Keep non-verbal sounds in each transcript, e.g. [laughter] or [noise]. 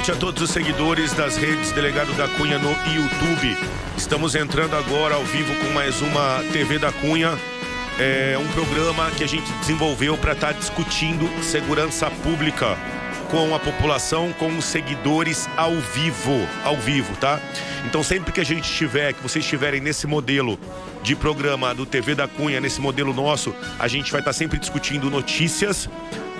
noite a todos os seguidores das redes Delegado da Cunha no YouTube. Estamos entrando agora ao vivo com mais uma TV da Cunha. É um programa que a gente desenvolveu para estar tá discutindo segurança pública com a população, com os seguidores ao vivo, ao vivo, tá? Então sempre que a gente estiver, que vocês estiverem nesse modelo de programa do TV da Cunha, nesse modelo nosso, a gente vai estar tá sempre discutindo notícias,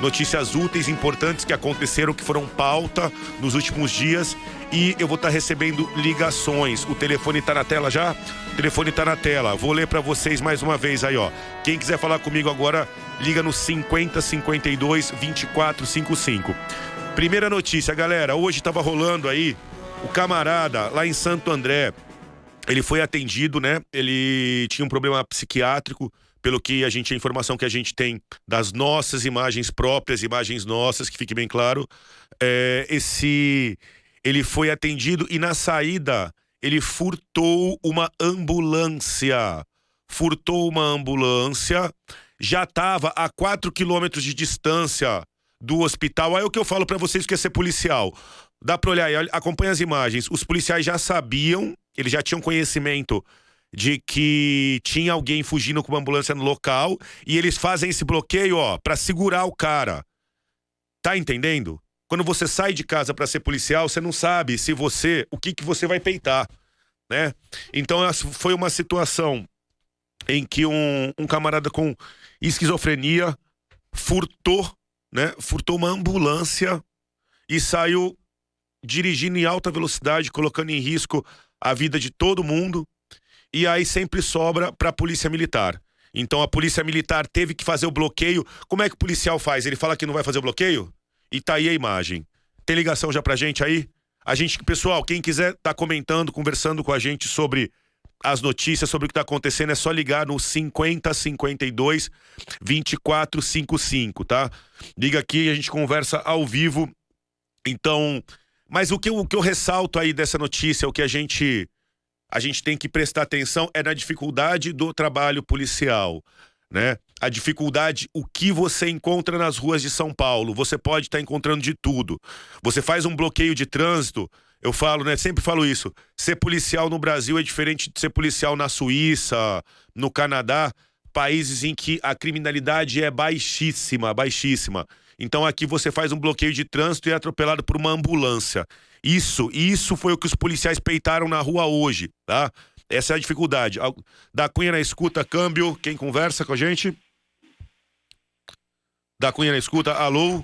notícias úteis, importantes que aconteceram, que foram pauta nos últimos dias. E eu vou estar recebendo ligações. O telefone está na tela já? O telefone está na tela. Vou ler para vocês mais uma vez aí, ó. Quem quiser falar comigo agora, liga no 50 52 24 55. Primeira notícia, galera. Hoje estava rolando aí o camarada lá em Santo André. Ele foi atendido, né? Ele tinha um problema psiquiátrico pelo que a gente a informação que a gente tem das nossas imagens próprias, imagens nossas, que fique bem claro, é, esse ele foi atendido e na saída ele furtou uma ambulância. Furtou uma ambulância, já estava a 4 quilômetros de distância do hospital. Aí é o que eu falo para vocês que é ser policial. Dá pra olhar aí, acompanha as imagens. Os policiais já sabiam, eles já tinham conhecimento de que tinha alguém fugindo com uma ambulância no local e eles fazem esse bloqueio, ó, para segurar o cara. Tá entendendo? Quando você sai de casa para ser policial, você não sabe se você, o que que você vai peitar, né? Então foi uma situação em que um, um camarada com esquizofrenia furtou, né? Furtou uma ambulância e saiu dirigindo em alta velocidade, colocando em risco a vida de todo mundo e aí sempre sobra para a polícia militar. Então a polícia militar teve que fazer o bloqueio. Como é que o policial faz? Ele fala que não vai fazer o bloqueio? E tá aí a imagem. Tem ligação já pra gente aí? A gente, pessoal, quem quiser tá comentando, conversando com a gente sobre as notícias, sobre o que tá acontecendo, é só ligar no 5052 2455, tá? Liga aqui e a gente conversa ao vivo. Então, mas o que, o que eu ressalto aí dessa notícia, o que a gente a gente tem que prestar atenção é na dificuldade do trabalho policial, né? A dificuldade, o que você encontra nas ruas de São Paulo. Você pode estar tá encontrando de tudo. Você faz um bloqueio de trânsito, eu falo, né? Sempre falo isso. Ser policial no Brasil é diferente de ser policial na Suíça, no Canadá, países em que a criminalidade é baixíssima, baixíssima. Então aqui você faz um bloqueio de trânsito e é atropelado por uma ambulância. Isso, isso foi o que os policiais peitaram na rua hoje, tá? Essa é a dificuldade. Da Cunha na escuta, câmbio. Quem conversa com a gente? Da Cunha na escuta, alô?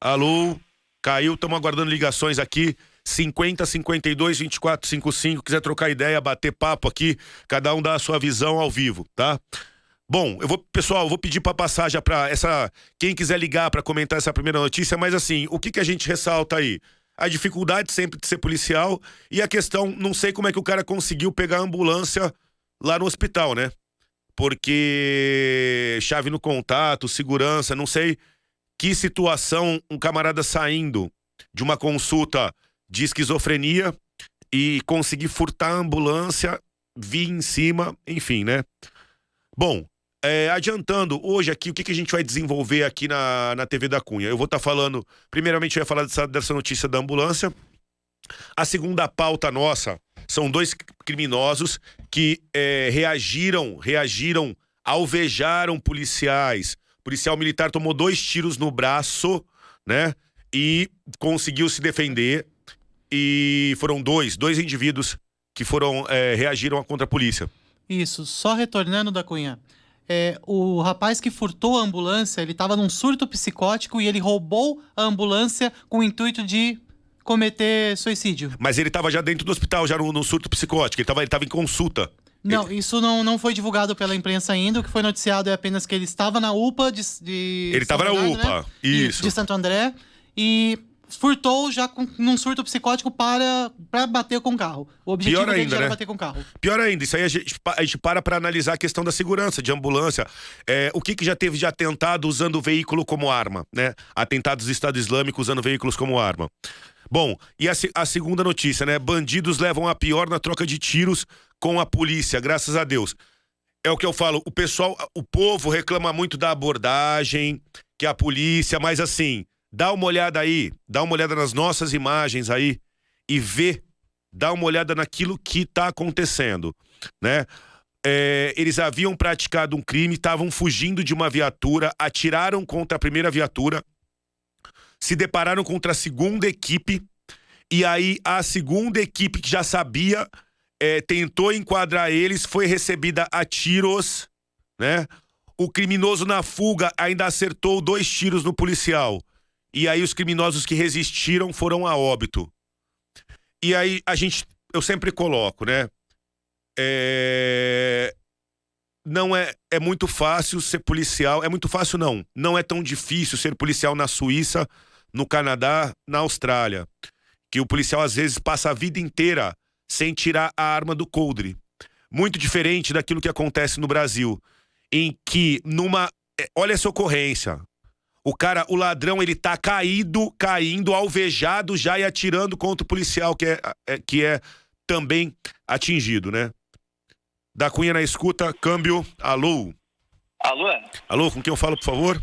Alô? Caiu, estamos aguardando ligações aqui. 50 52 24 55. Quiser trocar ideia, bater papo aqui, cada um dá a sua visão ao vivo, tá? Bom, eu vou, pessoal, eu vou pedir para passar já para essa, quem quiser ligar para comentar essa primeira notícia, mas assim, o que que a gente ressalta aí? A dificuldade sempre de ser policial e a questão, não sei como é que o cara conseguiu pegar a ambulância lá no hospital, né? Porque chave no contato, segurança, não sei que situação um camarada saindo de uma consulta de esquizofrenia e conseguir furtar a ambulância, vir em cima, enfim, né? Bom, é, adiantando, hoje aqui, o que, que a gente vai desenvolver aqui na, na TV da Cunha? Eu vou estar tá falando, primeiramente, eu ia falar dessa, dessa notícia da ambulância. A segunda pauta nossa são dois criminosos que é, reagiram, reagiram, alvejaram policiais. O policial militar tomou dois tiros no braço, né? E conseguiu se defender. E foram dois, dois indivíduos que foram é, reagiram contra a polícia. Isso, só retornando da Cunha é, o rapaz que furtou a ambulância, ele estava num surto psicótico e ele roubou a ambulância com o intuito de cometer suicídio. Mas ele estava já dentro do hospital, já no, no surto psicótico, ele estava ele tava em consulta. Não, ele... isso não, não foi divulgado pela imprensa ainda. O que foi noticiado é apenas que ele estava na UPA de. de ele estava na UPA, né? isso. De Santo André. E furtou já com, num surto psicótico para, para bater com o carro. O objetivo Pior ainda, dele né? bater com o carro. Pior ainda, isso aí a gente, a gente para para analisar a questão da segurança, de ambulância. É, o que, que já teve de atentado usando o veículo como arma, né? Atentados do Estado Islâmico usando veículos como arma. Bom, e a, a segunda notícia, né? Bandidos levam a pior na troca de tiros com a polícia, graças a Deus. É o que eu falo, o pessoal, o povo reclama muito da abordagem, que a polícia, mas assim, Dá uma olhada aí, dá uma olhada nas nossas imagens aí e vê, dá uma olhada naquilo que está acontecendo, né? É, eles haviam praticado um crime, estavam fugindo de uma viatura, atiraram contra a primeira viatura, se depararam contra a segunda equipe, e aí a segunda equipe que já sabia é, tentou enquadrar eles, foi recebida a tiros, né? O criminoso na fuga ainda acertou dois tiros no policial. E aí os criminosos que resistiram foram a óbito. E aí a gente, eu sempre coloco, né? É... Não é, é muito fácil ser policial. É muito fácil, não. Não é tão difícil ser policial na Suíça, no Canadá, na Austrália. Que o policial às vezes passa a vida inteira sem tirar a arma do coldre. Muito diferente daquilo que acontece no Brasil, em que numa. É, olha essa ocorrência. O cara, o ladrão, ele tá caído, caindo, alvejado já e atirando contra o policial que é, é que é também atingido, né? Da Cunha na escuta, câmbio, alô. Alô? Alô, com quem eu falo, por favor?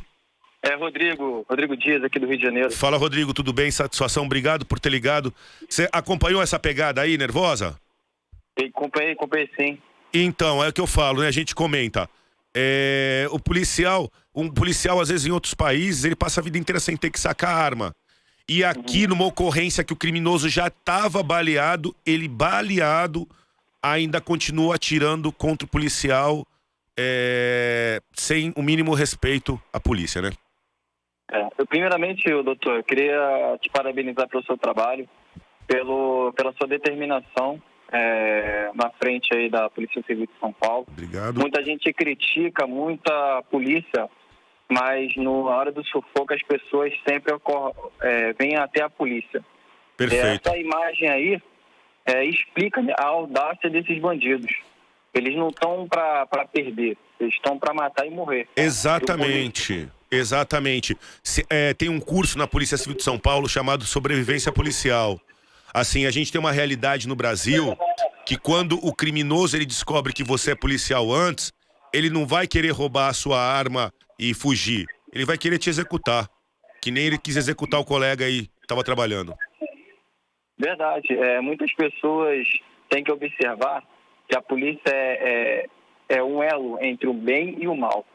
É Rodrigo, Rodrigo Dias, aqui do Rio de Janeiro. Fala, Rodrigo, tudo bem? Satisfação, obrigado por ter ligado. Você acompanhou essa pegada aí, nervosa? acompanhei, acompanhei sim. Então, é o que eu falo, né? A gente comenta. É, o policial, um policial, às vezes, em outros países, ele passa a vida inteira sem ter que sacar arma. E aqui, uhum. numa ocorrência que o criminoso já estava baleado, ele baleado ainda continua atirando contra o policial é, sem o mínimo respeito à polícia, né? É, eu, primeiramente, doutor, eu queria te parabenizar pelo seu trabalho, pelo, pela sua determinação é, na frente aí da Polícia Civil de São Paulo. Obrigado. Muita gente critica muita polícia, mas na hora do sufoco as pessoas sempre é, vêm até a polícia. Perfeito. Essa imagem aí é, explica a audácia desses bandidos. Eles não estão para perder, eles estão para matar e morrer. Exatamente. Exatamente. Se, é, tem um curso na Polícia Civil de São Paulo chamado Sobrevivência Policial. Assim, a gente tem uma realidade no Brasil que quando o criminoso ele descobre que você é policial antes, ele não vai querer roubar a sua arma e fugir. Ele vai querer te executar. Que nem ele quis executar o colega aí que estava trabalhando. Verdade. É, muitas pessoas têm que observar que a polícia é, é, é um elo entre o bem e o mal.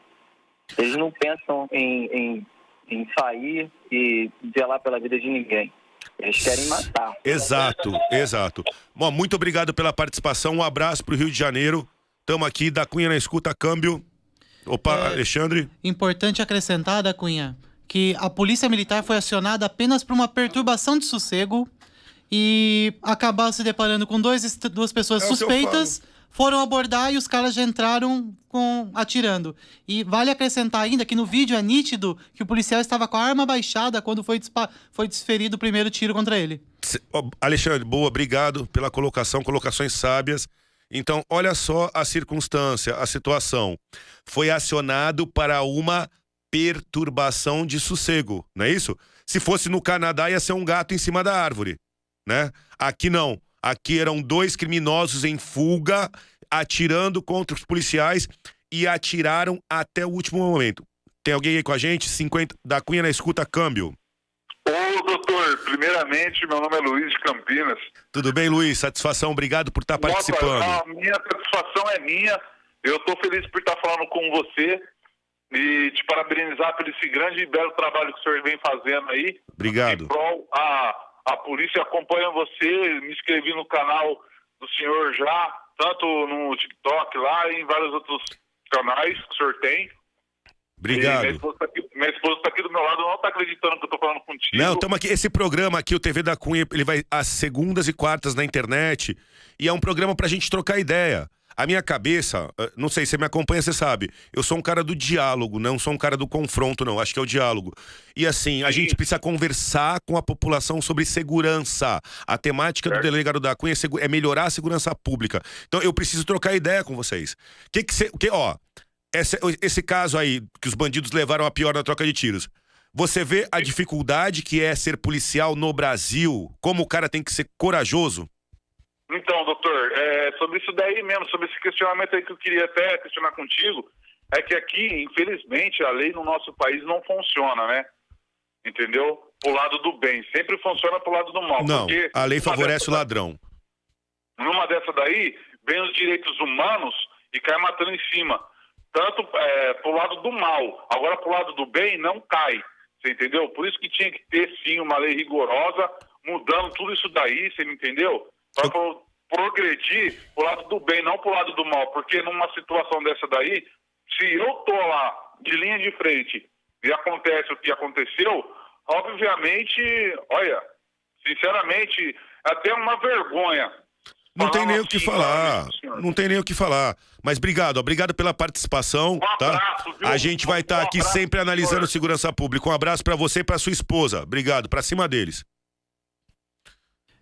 Eles não pensam em, em, em sair e zelar pela vida de ninguém. Eles querem matar. Exato, exato. Bom, muito obrigado pela participação. Um abraço para o Rio de Janeiro. Estamos aqui, da Cunha na escuta, câmbio. Opa, é, Alexandre. Importante acrescentar, da Cunha, que a polícia militar foi acionada apenas por uma perturbação de sossego e acabaram se deparando com dois, duas pessoas é suspeitas foram abordar e os caras já entraram com atirando. E vale acrescentar ainda que no vídeo é nítido que o policial estava com a arma baixada quando foi, foi desferido o primeiro tiro contra ele. Alexandre, boa, obrigado pela colocação, colocações sábias. Então, olha só a circunstância, a situação. Foi acionado para uma perturbação de sossego, não é isso? Se fosse no Canadá, ia ser um gato em cima da árvore, né? Aqui não. Aqui eram dois criminosos em fuga, atirando contra os policiais e atiraram até o último momento. Tem alguém aí com a gente? 50 da Cunha na escuta, câmbio. Ô, doutor, primeiramente, meu nome é Luiz de Campinas. Tudo bem, Luiz? Satisfação, obrigado por estar participando. A minha satisfação é minha. Eu estou feliz por estar falando com você e te parabenizar por esse grande e belo trabalho que o senhor vem fazendo aí. Obrigado. Em prol a a polícia acompanha você, me inscrevi no canal do senhor já, tanto no TikTok lá e em vários outros canais que o senhor tem. Obrigado. minha esposa está aqui, aqui, do meu lado, não está acreditando que eu estou falando contigo. Não, estamos aqui. Esse programa aqui, o TV da Cunha, ele vai às segundas e quartas na internet. E é um programa para a gente trocar ideia. A minha cabeça, eh, não sei, você me acompanha, você sabe. Eu sou um cara do diálogo, não sou um cara do confronto, não. Acho que é o diálogo. E assim, a Sim. gente precisa conversar com a população sobre segurança. A temática certo. do delegado da Cunha é, é melhorar a segurança pública. Então eu preciso trocar ideia com vocês. Que que, cê, que ó, esse, esse caso aí que os bandidos levaram a pior na troca de tiros. Você vê a dificuldade que é ser policial no Brasil? Como o cara tem que ser corajoso? Então, doutor, é, sobre isso daí mesmo, sobre esse questionamento aí que eu queria até questionar contigo, é que aqui, infelizmente, a lei no nosso país não funciona, né? entendeu? Pro lado do bem. Sempre funciona pro lado do mal. Não, a lei favorece o ladrão. Numa dessa daí, vem os direitos humanos e cai matando em cima. Tanto é, pro lado do mal. Agora, pro lado do bem, não cai. Você entendeu? Por isso que tinha que ter, sim, uma lei rigorosa, mudando tudo isso daí, você me entendeu? Para pro- progredir pro lado do bem, não pro lado do mal. Porque numa situação dessa daí, se eu tô lá de linha de frente e acontece o que aconteceu, obviamente, olha, sinceramente, é até uma vergonha. Não tem nem o que falar. Não tem nem o que falar. Mas obrigado, obrigado pela participação, Um tá? abraço, viu? A gente vai estar Um aqui sempre analisando segurança pública. Um abraço pra você e pra sua esposa. Obrigado, pra cima deles.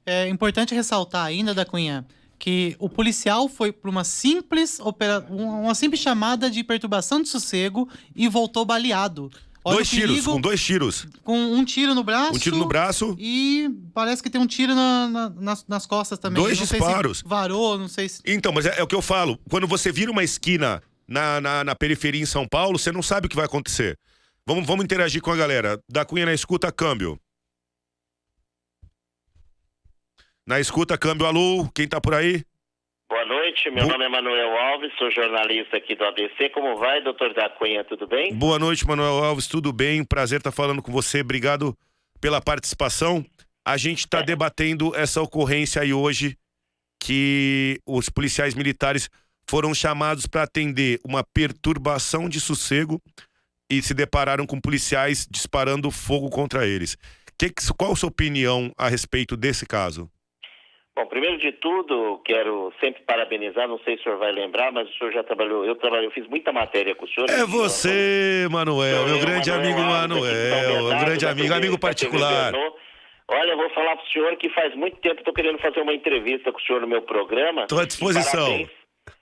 É importante ressaltar ainda, da Cunha, que o policial foi para uma simples opera... um- uma simples chamada de perturbação de sossego e voltou baleado. Olha dois o tiros, perigo, com dois tiros. com um tiro no braço. Um tiro no braço. E parece que tem um tiro na- na- nas, nas costas também. Dois não disparos. varou, não sei se. Então, mas é, é o que eu falo. Quando você vira uma esquina na, na, na periferia em São Paulo, você não sabe o que vai acontecer. Vamos, vamos interagir com a galera. Da Cunha na escuta, câmbio. Na escuta, câmbio, alô, quem tá por aí? Boa noite, meu Bo- nome é Manuel Alves, sou jornalista aqui do ABC. Como vai, doutor da Cunha, tudo bem? Boa noite, Manuel Alves, tudo bem? Prazer estar falando com você, obrigado pela participação. A gente está debatendo essa ocorrência aí hoje, que os policiais militares foram chamados para atender uma perturbação de sossego e se depararam com policiais disparando fogo contra eles. Que- qual a sua opinião a respeito desse caso? Bom, primeiro de tudo, quero sempre parabenizar, não sei se o senhor vai lembrar, mas o senhor já trabalhou, eu trabalhei, eu fiz muita matéria com o senhor. É Eu- você, Manuel, meu eu, grande Manuel amigo Manuel, Bernardo, grande amigo, TV amigo particular. Olha, eu vou falar pro senhor que faz muito tempo estou querendo fazer uma entrevista com o senhor no meu programa. Tô à disposição.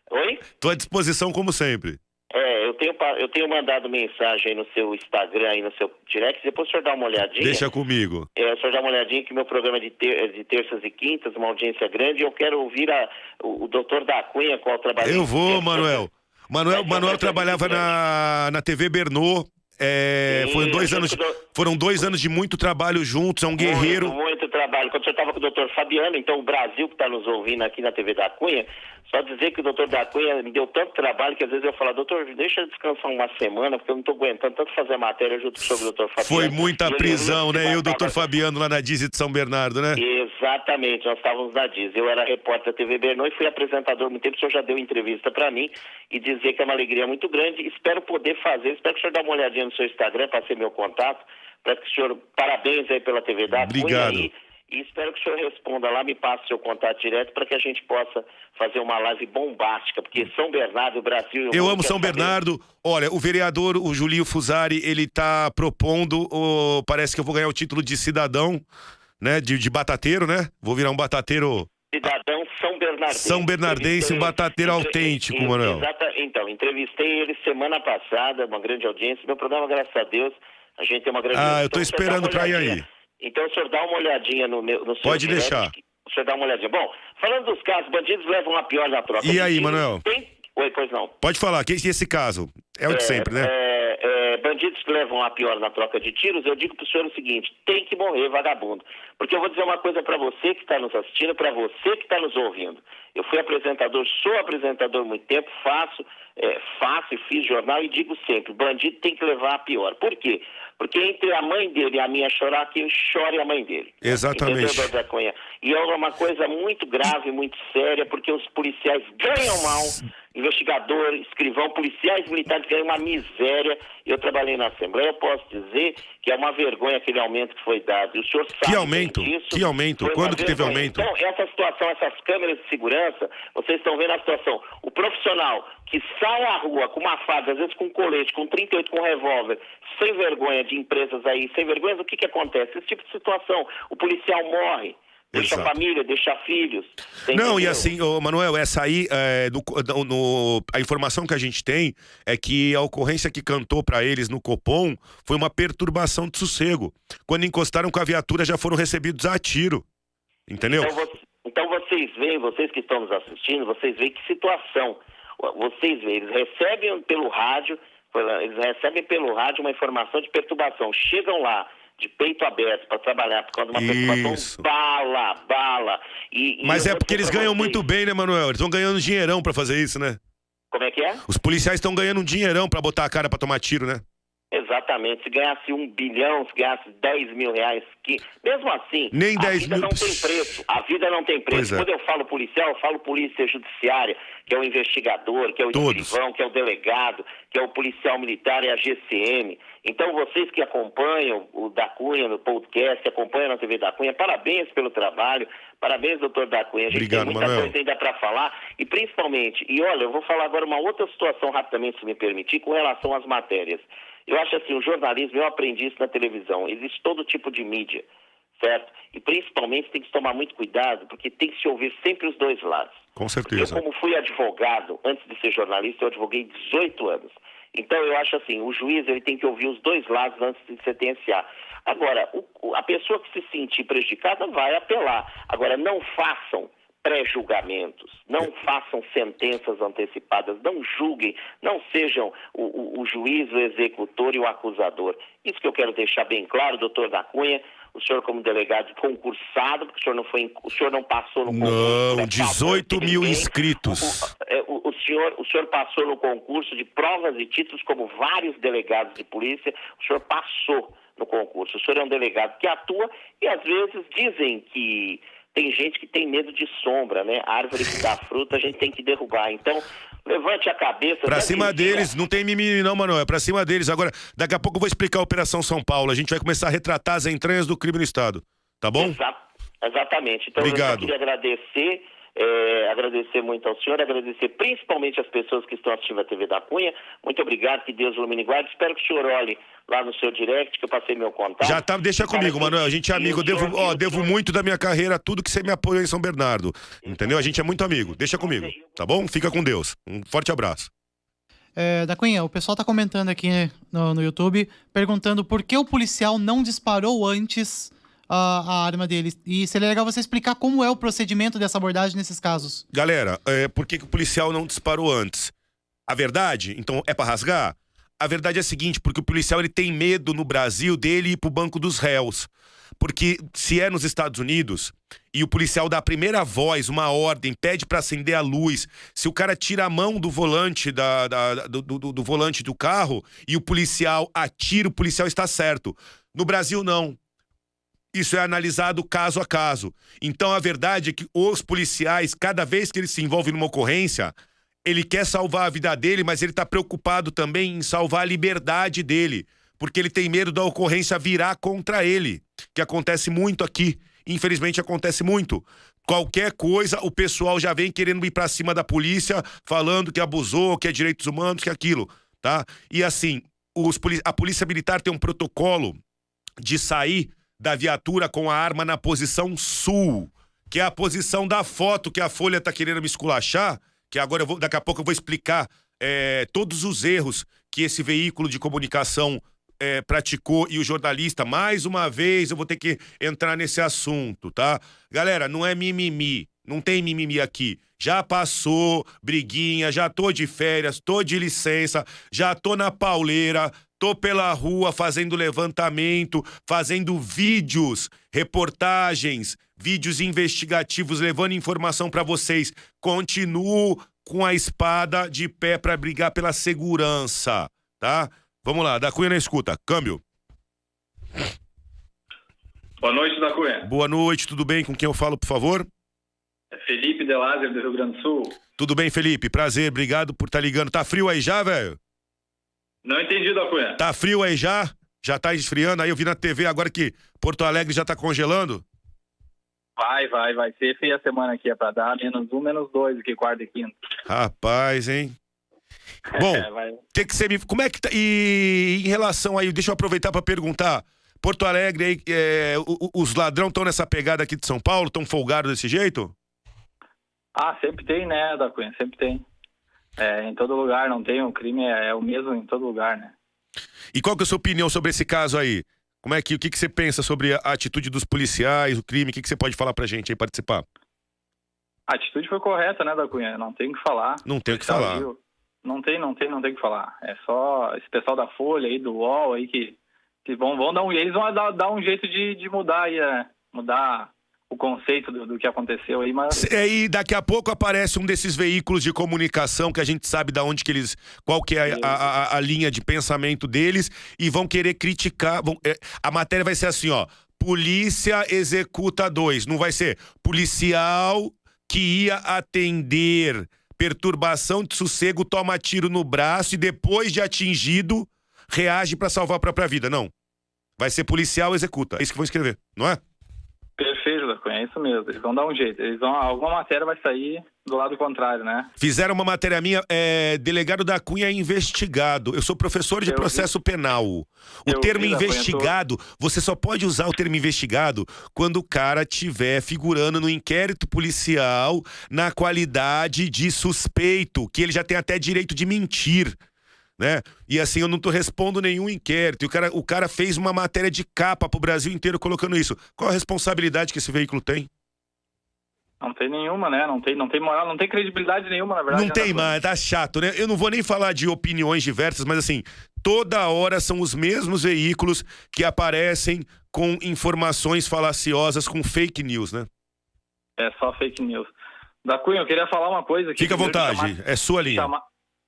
Oi? Tô à disposição como sempre. Eu tenho, eu tenho mandado mensagem aí no seu Instagram, aí no seu direct, depois o senhor dá uma olhadinha. Deixa comigo. É, o senhor dá uma olhadinha que meu programa é de, ter- é de terças e quintas, uma audiência grande, e eu quero ouvir a, o, o doutor da Cunha, qual trabalho. Eu vou, Manuel. Manuel, Manuel trabalhava na, na TV Bernot. É, Sim, foram dois eu anos, eu- foram dois anos de muito trabalho juntos. É um guerreiro. Muito, muito trabalho. Quando senhor estava com o doutor Fabiano, então o Brasil que está nos ouvindo aqui na TV da Cunha, só dizer que o doutor da Cunha me deu tanto trabalho que às vezes eu falo, doutor, deixa eu descansar uma semana, porque eu não estou aguentando tanto fazer matéria junto com o doutor Fabiano. Foi muita prisão, né? ele- E o doutor Fabiano lá na Dizzy de São Bernardo, né? Exatamente, nós estávamos na Diz. Eu era repórter da TV Bernou e fui apresentador muito tempo. O senhor já deu entrevista para mim e dizer que é uma alegria muito grande. Espero poder fazer, espero que o senhor dê uma olhadinha no seu Instagram, passei meu contato, para que o senhor, parabéns aí pela Cunha Obrigado. aí. E espero que o senhor responda lá, me passe seu contato direto para que a gente possa fazer uma live bombástica, porque São Bernardo, o Brasil... Eu mundo amo São saber. Bernardo. Olha, o vereador, o Julinho Fusari, ele tá propondo, o- parece que eu vou ganhar o título de cidadão, né? De, de batateiro, né? Vou virar um batateiro. Cidadão São Bernardense. São Bernardense, um batateiro autêntico, en- Manuel. Exata, então, entrevistei ele semana passada, uma grande audiência. Meu programa, graças a Deus, a gente tem uma grande Ah, eu tô Então, esperando uma pra ir aí. Então, o senhor dá uma olhadinha no, meu, no seu Pode direct, deixar. O senhor dá uma olhadinha. Bom, falando dos casos, bandidos levam a pior na troca. E aí. Manuel? Tem... Oi, pois não. Pode falar, que esse caso? É o de sempre, né? É, é, bandidos que levam a pior na troca de tiros, eu digo pro senhor o seguinte: tem que morrer vagabundo. Porque eu vou dizer uma coisa para você que está nos assistindo, para você que está nos ouvindo. Eu fui apresentador, sou apresentador há muito tempo, faço, é, faço e fiz jornal e digo sempre: bandido tem que levar a pior. Por quê? Porque entre a mãe dele e a minha chorar, quem chora é a mãe dele. Exatamente. Entendeu? E é uma coisa muito grave, muito séria, porque os policiais ganham mal, investigador, escrivão, policiais militares ganham uma miséria. Eu trabalhei na Assembleia, eu posso dizer que é uma vergonha aquele aumento que foi dado. E o senhor sabe Que aumento? disso. Que aumento? Quando que teve aumento? Então, essa situação, essas câmeras de segurança, vocês estão vendo a situação. O profissional que sai à rua com uma faca, às vezes com colete, com 38, com revólver, sem vergonha de empresas aí, sem vergonha, o que, que acontece? Esse tipo de situação. O policial morre. Deixa Exato. família, deixa filhos. Você Não, e assim, ô, Manuel, essa aí, é, no- no- a informação que a gente tem é que a ocorrência que cantou pra eles no Copom foi uma perturbação de sossego. Quando encostaram com a viatura, já foram recebidos a tiro. Entendeu? Então, vo- então vocês veem, vocês que estão nos assistindo, vocês veem que situação. Vocês veem, eles recebem pelo rádio, eles recebem pelo rádio uma informação de perturbação. Chegam lá, de peito aberto para trabalhar por causa de uma Isso. bala, bala. E, e Mas é porque eles ganham vocês, muito bem, né, Manuel? Eles estão ganhando dinheirão pra fazer isso, né? Como é que é? Os policiais estão ganhando um dinheirão pra botar a cara pra tomar tiro, né? Exatamente. Se ganhasse um bilhão, se ganhasse 10 mil reais, que mesmo assim, Nem a 10 vida mil- não tem preço. A vida não tem preço. é. Quando eu falo policial, eu falo polícia judiciária, que é o investigador, que é o escrivão, que é o delegado, que é o policial militar e a GCM. Então, vocês que acompanham o da Cunha no podcast, que acompanham na TV da Cunha, parabéns pelo trabalho. Parabéns, doutor da Cunha. A gente Obrigado, tem muita Manuel. coisa ainda para falar. E principalmente, e olha, eu vou falar agora uma outra situação rapidamente, se me permitir, com relação às matérias. Eu acho assim, o jornalismo, eu aprendi isso na televisão. Existe todo tipo de mídia, certo? E principalmente tem que tomar muito cuidado, porque tem que se ouvir sempre os dois lados. Com Eu, certeza. como fui advogado, antes de ser jornalista, eu advoguei 18 anos. Então, eu acho assim, o juiz ele tem que ouvir os dois lados antes de sentenciar. Agora, o- o- a pessoa que se sentir prejudicada vai apelar. Agora, não façam pré-julgamentos, não façam sentenças antecipadas, não julguem, não sejam o, o- o juiz, o executor e o acusador. Isso que eu quero deixar bem claro, doutor da Cunha, o senhor como delegado concursado, porque o senhor não, foi, o senhor não passou no concurso. Não, por favor 18 de mil inscritos. O- é, o, o senhor, o senhor passou no concurso de provas e títulos, como vários delegados de polícia, o senhor passou no concurso. O senhor é um delegado que atua e às vezes dizem que tem gente que tem medo de sombra, né? A árvore que dá fruta a gente tem que derrubar. Então, levante a cabeça. Pra né, cima deles, não tem mimimi não, Manuel, é pra cima deles. Agora, daqui a pouco eu vou explicar a Operação São Paulo. A gente vai começar a retratar as entranhas do crime no Estado. Tá bom? Exa- exatamente. Então, Obrigado. eu queria agradecer, é, agradecer muito ao senhor, agradecer principalmente as pessoas que estão assistindo a TV da Cunha. Muito obrigado, que Deus ilumine e guarde. Espero que o senhor olhe lá no seu direct, que eu passei meu contato. Já tá, deixa Cara, comigo, Manuel. A gente é amigo. devo, senhor- ó, devo senhor- muito da minha carreira a tudo que você me apoiou em São Bernardo. Entendeu? A gente é muito amigo. Deixa comigo. Tá bom? Fica com Deus. Um forte abraço. É, da Cunha, o pessoal tá comentando aqui no, no YouTube, perguntando por que o policial não disparou antes a, a arma dele. E seria legal você explicar como é o procedimento dessa abordagem nesses casos. Galera, é, por que, que o policial não disparou antes? A verdade, então, é pra rasgar? A verdade é a seguinte, porque o policial ele tem medo no Brasil dele ir pro banco dos réus. Porque se é nos Estados Unidos e o policial dá a primeira voz, uma ordem, pede pra acender a luz, se o cara tira a mão do volante da, da- do, do- do volante do carro e o policial atira, o policial está certo. No Brasil, não. Isso é analisado caso a caso. Então a verdade é que os policiais, cada vez que ele se envolve numa ocorrência, ele quer salvar a vida dele, mas ele está preocupado também em salvar a liberdade dele, porque ele tem medo da ocorrência virar contra ele, que acontece muito aqui. Infelizmente acontece muito. Qualquer coisa, o pessoal já vem querendo ir pra cima da polícia, falando que abusou, que é direitos humanos, que é aquilo, tá? E assim, os a polícia militar tem um protocolo de sair da viatura com a arma na posição sul, que é a posição da foto que a Folha tá querendo me esculachar, que agora eu vou, daqui a pouco eu vou explicar é, todos os erros que esse veículo de comunicação é, praticou e o jornalista, mais uma vez, eu vou ter que entrar nesse assunto, tá? Galera, não é mimimi, não tem mimimi aqui. Já passou, briguinha, já tô de férias, tô de licença, já tô na pauleira, tô pela rua fazendo levantamento, fazendo vídeos, reportagens, vídeos investigativos, levando informação pra vocês. Continuo com a espada de pé pra brigar pela segurança, tá? Vamos lá, da Cunha na escuta. Câmbio. Boa noite, da Cunha. Boa noite, tudo bem? Com quem eu falo, por favor? É Felipe Delazer, do Rio Grande do Sul. Tudo bem, Felipe? Prazer, obrigado por estar ligando. Tá frio aí já, velho? Não entendi, da Cunha. Tá frio aí já? Já tá esfriando? Aí eu vi na TV agora que Porto Alegre já tá congelando? Vai, vai, vai ser feia a semana aqui. É pra dar menos um, menos dois aqui, quarta e quinta. Rapaz, hein? [laughs] Bom, É, tem que ser. me- Como é que tá. E em relação aí, deixa eu aproveitar pra perguntar. Porto Alegre aí, é, os ladrão estão nessa pegada aqui de São Paulo? Estão folgados desse jeito? Ah, sempre tem, né, da Cunha? Sempre tem. É, em todo lugar não tem, o crime é, é o mesmo em todo lugar, né? E qual que é a sua opinião sobre esse caso aí? Como é que, o que, que você pensa sobre a atitude dos policiais, o crime? O que, que você pode falar pra gente aí participar? A atitude foi correta, né, da Cunha? Não tem o que falar. Não tem o que falar. viu? Não tem, não tem, não tem o que falar. É só esse pessoal da Folha aí, do UOL aí que, Que vão, vão dar um, eles vão dar, dar um jeito de, de mudar aí, é, mudar o conceito do, do que aconteceu aí, mas E aí, daqui a pouco aparece um desses veículos de comunicação que a gente sabe da onde que eles. qual que é a, a- a linha de pensamento deles e vão querer criticar. vão- é, a matéria vai ser assim, ó. Polícia executa dois. Não vai ser policial que ia atender perturbação de sossego, toma tiro no braço e depois de atingido, reage pra salvar a própria vida. Não. Vai ser policial executa. É isso que vão escrever, não é? Da Cunha, é isso mesmo. Eles vão dar um jeito. Eles vão, alguma matéria vai sair do lado contrário, né? Fizeram uma matéria minha, é, delegado da Cunha é investigado. Eu sou professor de Eu processo penal. O Eu termo vi investigado, você só pode usar o termo investigado quando o cara tiver figurando no inquérito policial na qualidade de suspeito, que ele já tem até direito de mentir. Né? E assim, eu não tô respondo nenhum inquérito. O cara, o cara fez uma matéria de capa pro Brasil inteiro colocando isso. Qual a responsabilidade que esse veículo tem? Não tem nenhuma, né? Não tem, não tem moral, não tem credibilidade nenhuma, na verdade. Não né, tem mais, tá chato, né? Eu não vou nem falar de opiniões diversas, mas assim, toda hora são os mesmos veículos que aparecem com informações falaciosas, com fake news, né? É só fake news. Da Cunha, eu queria falar uma coisa aqui. Fica à vontade, chamar- é sua linha. chamar,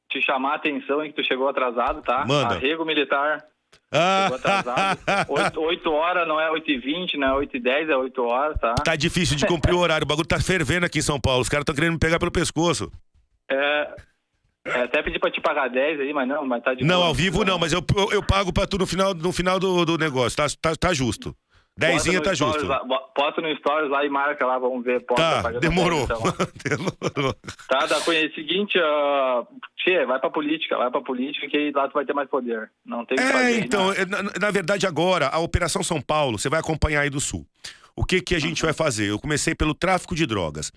te chamar a atenção aí que tu chegou atrasado, tá? Manda. Arrego militar. Ah, Chegou atrasado. 8, 8 [laughs] horas, não é 8 e 20, não é 8 e 10, é 8 horas, tá? tá difícil de cumprir o horário, o bagulho tá fervendo aqui em São Paulo, os caras estão querendo me pegar pelo pescoço. É, é, até pedi pra te pagar 10 aí, mas não, mas tá de Não, boa. ao vivo não, mas eu, eu, eu pago pra tu no final, no final do, do negócio, tá, tá, tá justo. No tá justo. Lá, posta no Stories lá e marca lá, vamos ver. Posta, Tá, demorou. 10, então, [laughs] demorou. Tá, da o seguinte, uh, Tchê, vai pra política, vai pra política que lá tu vai ter mais poder. Não tem que É, fazer. então, né? é, na, na verdade agora, a Operação São Paulo, você vai acompanhar aí do Sul. O que que a gente vai fazer? Eu comecei pelo tráfico de drogas.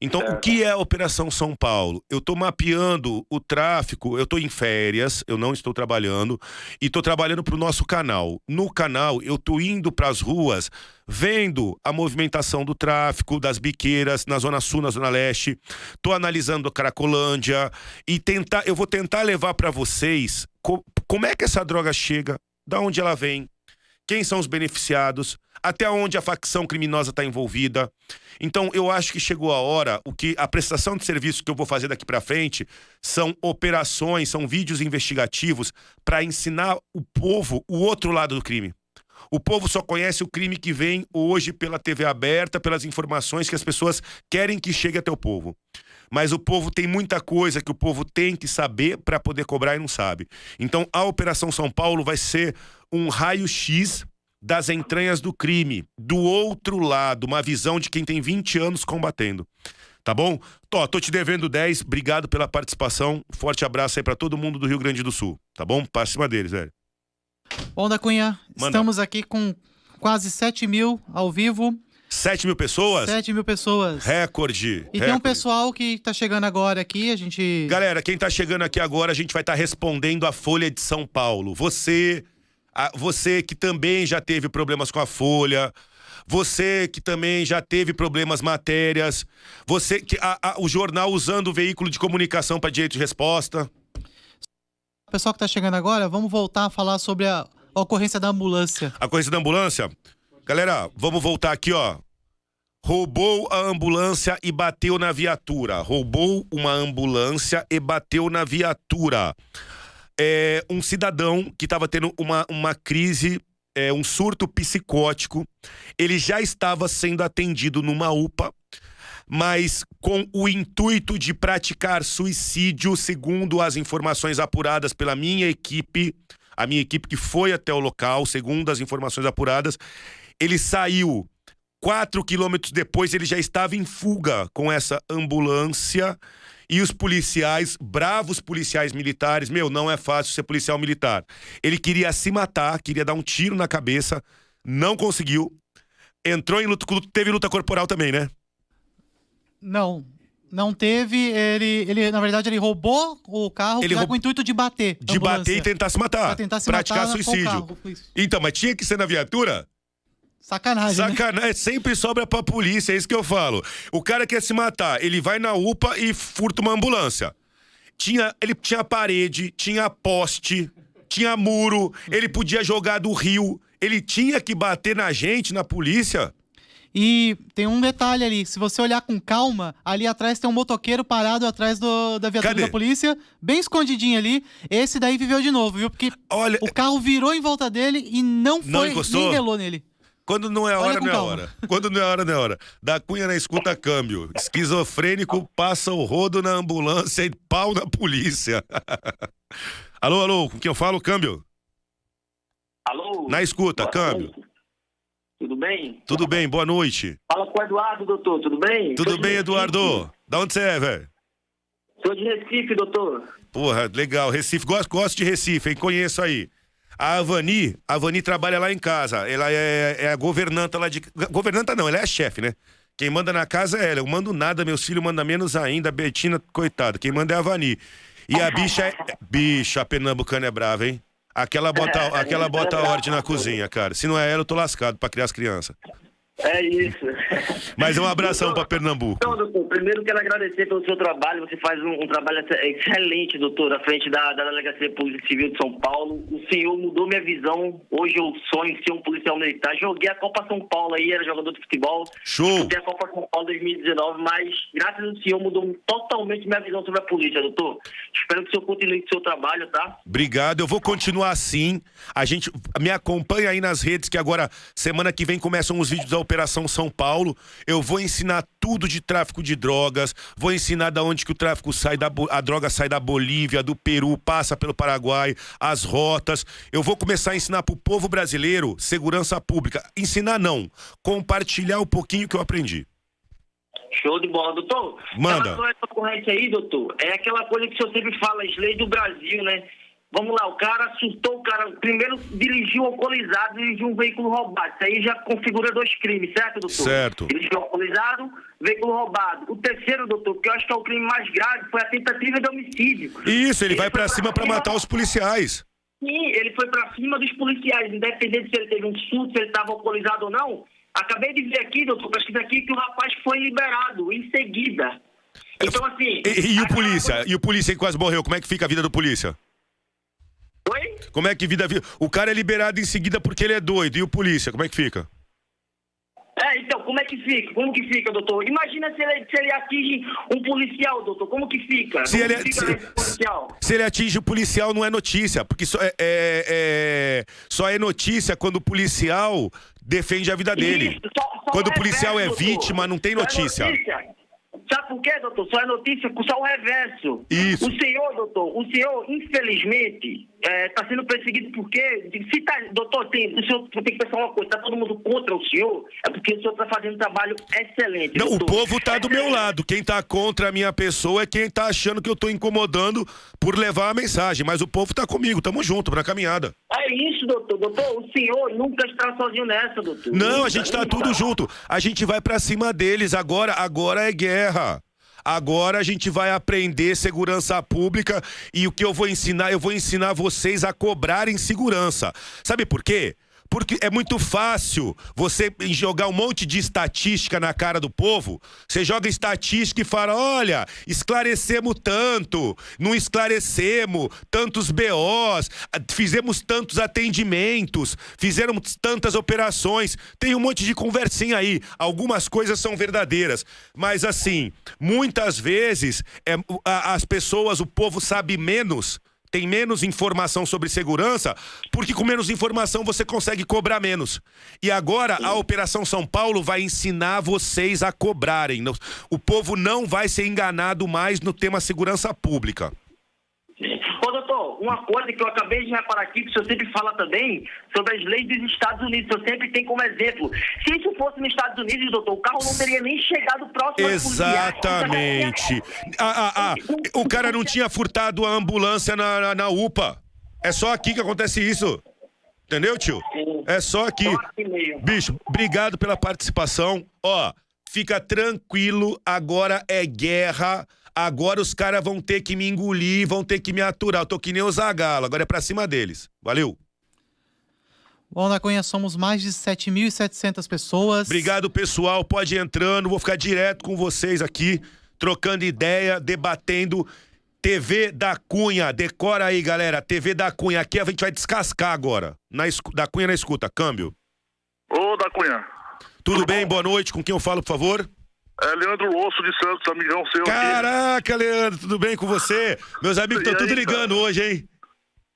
Então, o que é a Operação São Paulo? Eu tô mapeando o tráfico, eu tô em férias, eu não estou trabalhando, e tô trabalhando pro nosso canal. No canal, eu tô indo pras ruas, vendo a movimentação do tráfico, das biqueiras, na Zona Sul, na Zona Leste, tô analisando a Cracolândia, e tentar, eu vou tentar levar pra vocês co- como é que essa droga chega, da onde ela vem, quem são os beneficiados, até onde a facção criminosa está envolvida. Então, eu acho que chegou a hora, o que a prestação de serviço que eu vou fazer daqui para frente são operações, são vídeos investigativos para ensinar o povo o outro lado do crime. O povo só conhece o crime que vem hoje pela TV aberta, pelas informações que as pessoas querem que chegue até o povo. Mas o povo tem muita coisa que o povo tem que saber para poder cobrar e não sabe. Então, a Operação São Paulo vai ser um raio-x das entranhas do crime, do outro lado, uma visão de quem tem 20 anos combatendo. Tá bom? Tô, tô te devendo 10, obrigado pela participação. Forte abraço aí pra todo mundo do Rio Grande do Sul, tá bom? Pra cima deles, velho. Bom, da Cunha, Manda. estamos aqui com quase 7 mil ao vivo, 7 mil pessoas? 7 mil pessoas. Recorde. E tem um pessoal que tá chegando agora aqui, a gente. Galera, quem tá chegando aqui agora, a gente vai estar respondendo a Folha de São Paulo. Você, você que também já teve problemas com a Folha, você que também já teve problemas matérias, você que a- a- o jornal usando o veículo de comunicação para direito de resposta. Pessoal que tá chegando agora, vamos voltar a falar sobre a, a ocorrência da ambulância. A coisa da ambulância. Galera, vamos voltar aqui, ó. Roubou a ambulância e bateu na viatura. Roubou uma ambulância e bateu na viatura. É um cidadão que estava tendo uma, uma crise, é, um surto psicótico. Ele já estava sendo atendido numa UPA, mas com o intuito de praticar suicídio, segundo as informações apuradas pela minha equipe, a minha equipe que foi até o local, segundo as informações apuradas, ele saiu quatro quilômetros depois, ele já estava em fuga com essa ambulância. E os policiais, bravos policiais militares, meu, não é fácil ser policial militar. Ele queria se matar, queria dar um tiro na cabeça, não conseguiu. Entrou em luta, teve luta corporal também, né? Não. Não teve, ele, ele, na verdade, ele roubou o carro Ele roub- com o intuito de bater. De bater e tentar se matar. Pra tentar se praticar matar suicídio. carro. Então, mas tinha que ser na viatura? Sacanagem, né? Sacanagem, sempre sobra pra polícia, é isso que eu falo. O cara quer se matar, ele vai na UPA e furta uma ambulância. Tinha, ele tinha parede, tinha poste, tinha muro, ele podia jogar do rio, ele tinha que bater na gente, na polícia. E tem um detalhe ali, se você olhar com calma, ali atrás tem um motoqueiro parado atrás do- da viatura Cadê? da polícia, bem escondidinho ali. Esse daí viveu de novo, viu? Porque Olha, o carro virou em volta dele e não Não foi, encostou? nem relou nele. Quando não é hora, não é hora. Quando não é hora, não é hora. Da Cunha na escuta [laughs] câmbio. Esquizofrênico passa o rodo na ambulância e pau na polícia. [laughs] alô, alô, com quem eu falo? Câmbio. Alô? Na escuta, Boa câmbio. noite. Tudo bem? Tudo bem, boa noite. Fala com o Eduardo, doutor, tudo bem? Tudo Sou bem. Eduardo? Da onde você é, velho? Sou de Recife, doutor. Porra, legal. Recife, gosto, gosto de Recife, hein? Conheço aí. A Avani, a Avani trabalha lá em casa. Ela é, é a governanta lá de. Governanta não, ela é a chefe, né? Quem manda na casa é ela. Eu mando nada, meus filhos mandam menos ainda. A Betina, coitada. Quem manda é a Avani. E a bicha é. Bicha, a pernambucana é brava, hein? Aquela bota, aquela bota ordem na cozinha, cara. Se não é ela, eu tô lascado pra criar as crianças. É isso. [laughs] Mas um abração pra Pernambuco. Então, doutor, primeiro quero agradecer pelo seu trabalho. Você faz um, um trabalho ex- excelente, doutor, à frente da, da Delegacia de Polícia Civil de São Paulo. O senhor mudou minha visão. Hoje eu sonho em ser um policial militar. Joguei a Copa São Paulo aí, era jogador de futebol. Show! Joguei a Copa São Paulo 2019, mas graças ao senhor mudou totalmente minha visão sobre a polícia, doutor. Espero que o senhor continue com o seu trabalho, tá? Obrigado, eu vou continuar assim. A gente me acompanha aí nas redes que agora semana que vem começam os vídeos da Operação São Paulo. Eu vou ensinar tudo de tráfico de drogas, vou ensinar da onde que o tráfico sai da a droga sai da Bolívia, do Peru, passa pelo Paraguai, as rotas. Eu vou começar a ensinar pro povo brasileiro segurança pública. Ensinar não, compartilhar um pouquinho que eu aprendi. Show de bola, doutor. Manda. Essa corrente aí, doutor, é aquela coisa que o senhor sempre fala, as leis do Brasil, né? Vamos lá, o cara assustou, o cara primeiro dirigiu alcoolizado, dirigiu um veículo roubado. Isso aí já configura dois crimes, certo, doutor? Certo. Dirigiu alcoolizado, veículo roubado. O terceiro, doutor, que eu acho que é o crime mais grave, foi a tentativa de homicídio. Isso, ele vai pra foi cima pra matar os policiais. Sim, ele foi pra cima dos policiais, independente se ele teve um surto, se ele estava alcoolizado ou não. Acabei de ver aqui, doutor, pesquisa aqui, que o rapaz foi liberado em seguida. Então, assim. E, e o polícia? coisa- E o polícia que quase morreu? Como é que fica a vida do polícia? Oi? Como é que vida. O cara é liberado em seguida porque ele é doido. E o polícia, como é que fica? É, então, como é que fica? Como que fica, doutor? Imagina se ele, se ele atinge um policial, doutor. Como que fica? Se como ele, é- fica se, se ele atinge o policial, não é notícia. Porque só é, é- é- só é notícia quando o policial defende a vida dele. Isso, só- só Quando o reverso, policial é doutor. vítima, não tem é notícia. Sabe por quê, doutor? Só é notícia, só o reverso. Isso. O senhor, doutor, o senhor, infelizmente, está sendo perseguido porque. Se tá, doutor, tem, o senhor tem que pensar uma coisa: está todo mundo contra o senhor, é porque o senhor está fazendo um trabalho excelente. Não, o povo tá do meu lado. Quem tá contra a minha pessoa é quem tá achando que eu tô incomodando por levar a mensagem. Mas o povo tá comigo, tamo junto pra caminhada. É isso, doutor. Doutor, o senhor nunca está sozinho nessa, doutor. Não, a gente tá nunca. tudo junto. A gente vai pra cima deles. Agora, agora é guerra. Agora a gente vai aprender segurança pública e o que eu vou ensinar, eu vou ensinar vocês a cobrarem segurança. Sabe por quê? Porque é muito fácil você jogar um monte de estatística na cara do povo. Você joga estatística e fala: olha, esclarecemos tanto, não esclarecemos, tantos BOs, fizemos tantos atendimentos, fizemos tantas operações. Tem um monte de conversinha aí. Algumas coisas são verdadeiras. Mas assim, muitas vezes é, as pessoas, o povo sabe menos tem menos informação sobre segurança, porque com menos informação você consegue cobrar menos. E agora a Operação São Paulo vai ensinar vocês a cobrarem. O povo não vai ser enganado mais no tema segurança pública. Uma coisa que eu acabei de reparar aqui, que o senhor sempre fala também, sobre as leis dos Estados Unidos. O senhor sempre tem como exemplo. Se isso fosse nos Estados Unidos, doutor, o carro não teria nem chegado próximo. Exatamente. Ah, ah, ah, o cara não tinha furtado a ambulância na, na, na UPA. É só aqui que acontece isso. Entendeu, tio? É só aqui. Bicho, obrigado pela participação. Ó, fica tranquilo, agora é guerra. Agora os caras vão ter que me engolir, vão ter que me aturar. Eu tô que nem o Zagalo, agora é pra cima deles. Valeu. Bom, na Cunha somos mais de 7.700 pessoas. Obrigado, pessoal. Pode ir entrando, vou ficar direto com vocês aqui, trocando ideia, debatendo. TV da Cunha, decora aí, galera. TV da Cunha. Aqui a gente vai descascar agora. Na da Cunha na escuta, câmbio. Ô, da Cunha. Tudo bem? Boa noite. Com quem eu falo, por favor? É Leandro Osso de Santos, amigão seu aqui. Caraca, Leandro, tudo bem com você? Meus amigos estão tudo ligando hoje, hein?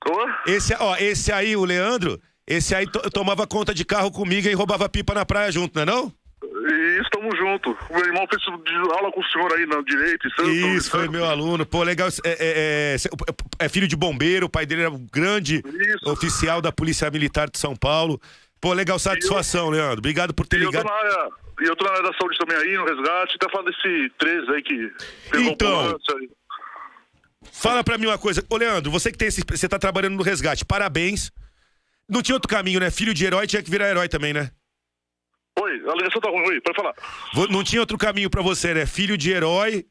Ô? Esse, ó, esse aí, o Leandro, esse aí to- tomava conta de carro comigo e roubava pipa na praia junto, não é não? E estamos juntos. Meu irmão fez aula com o senhor aí na direita. em Santos, Isso, foi meu aluno. Pô, legal. É, é- é- é filho de bombeiro, o pai dele era um grande Isso. oficial da Polícia Militar de São Paulo. Pô, legal, satisfação, Leandro. Obrigado por ter eu ligado. e eu tô na área da saúde também aí, no resgate. Até falar desse 13 aí que pegou Então. Fala pra mim uma coisa. Ô, Leandro, você que tem esse. Você tá trabalhando no resgate, parabéns. Não tinha outro caminho, né? Filho de herói tinha que virar herói também, né? Oi, a ligação tá ruim, oi, pode falar. Não tinha outro caminho pra você, né? Filho de herói,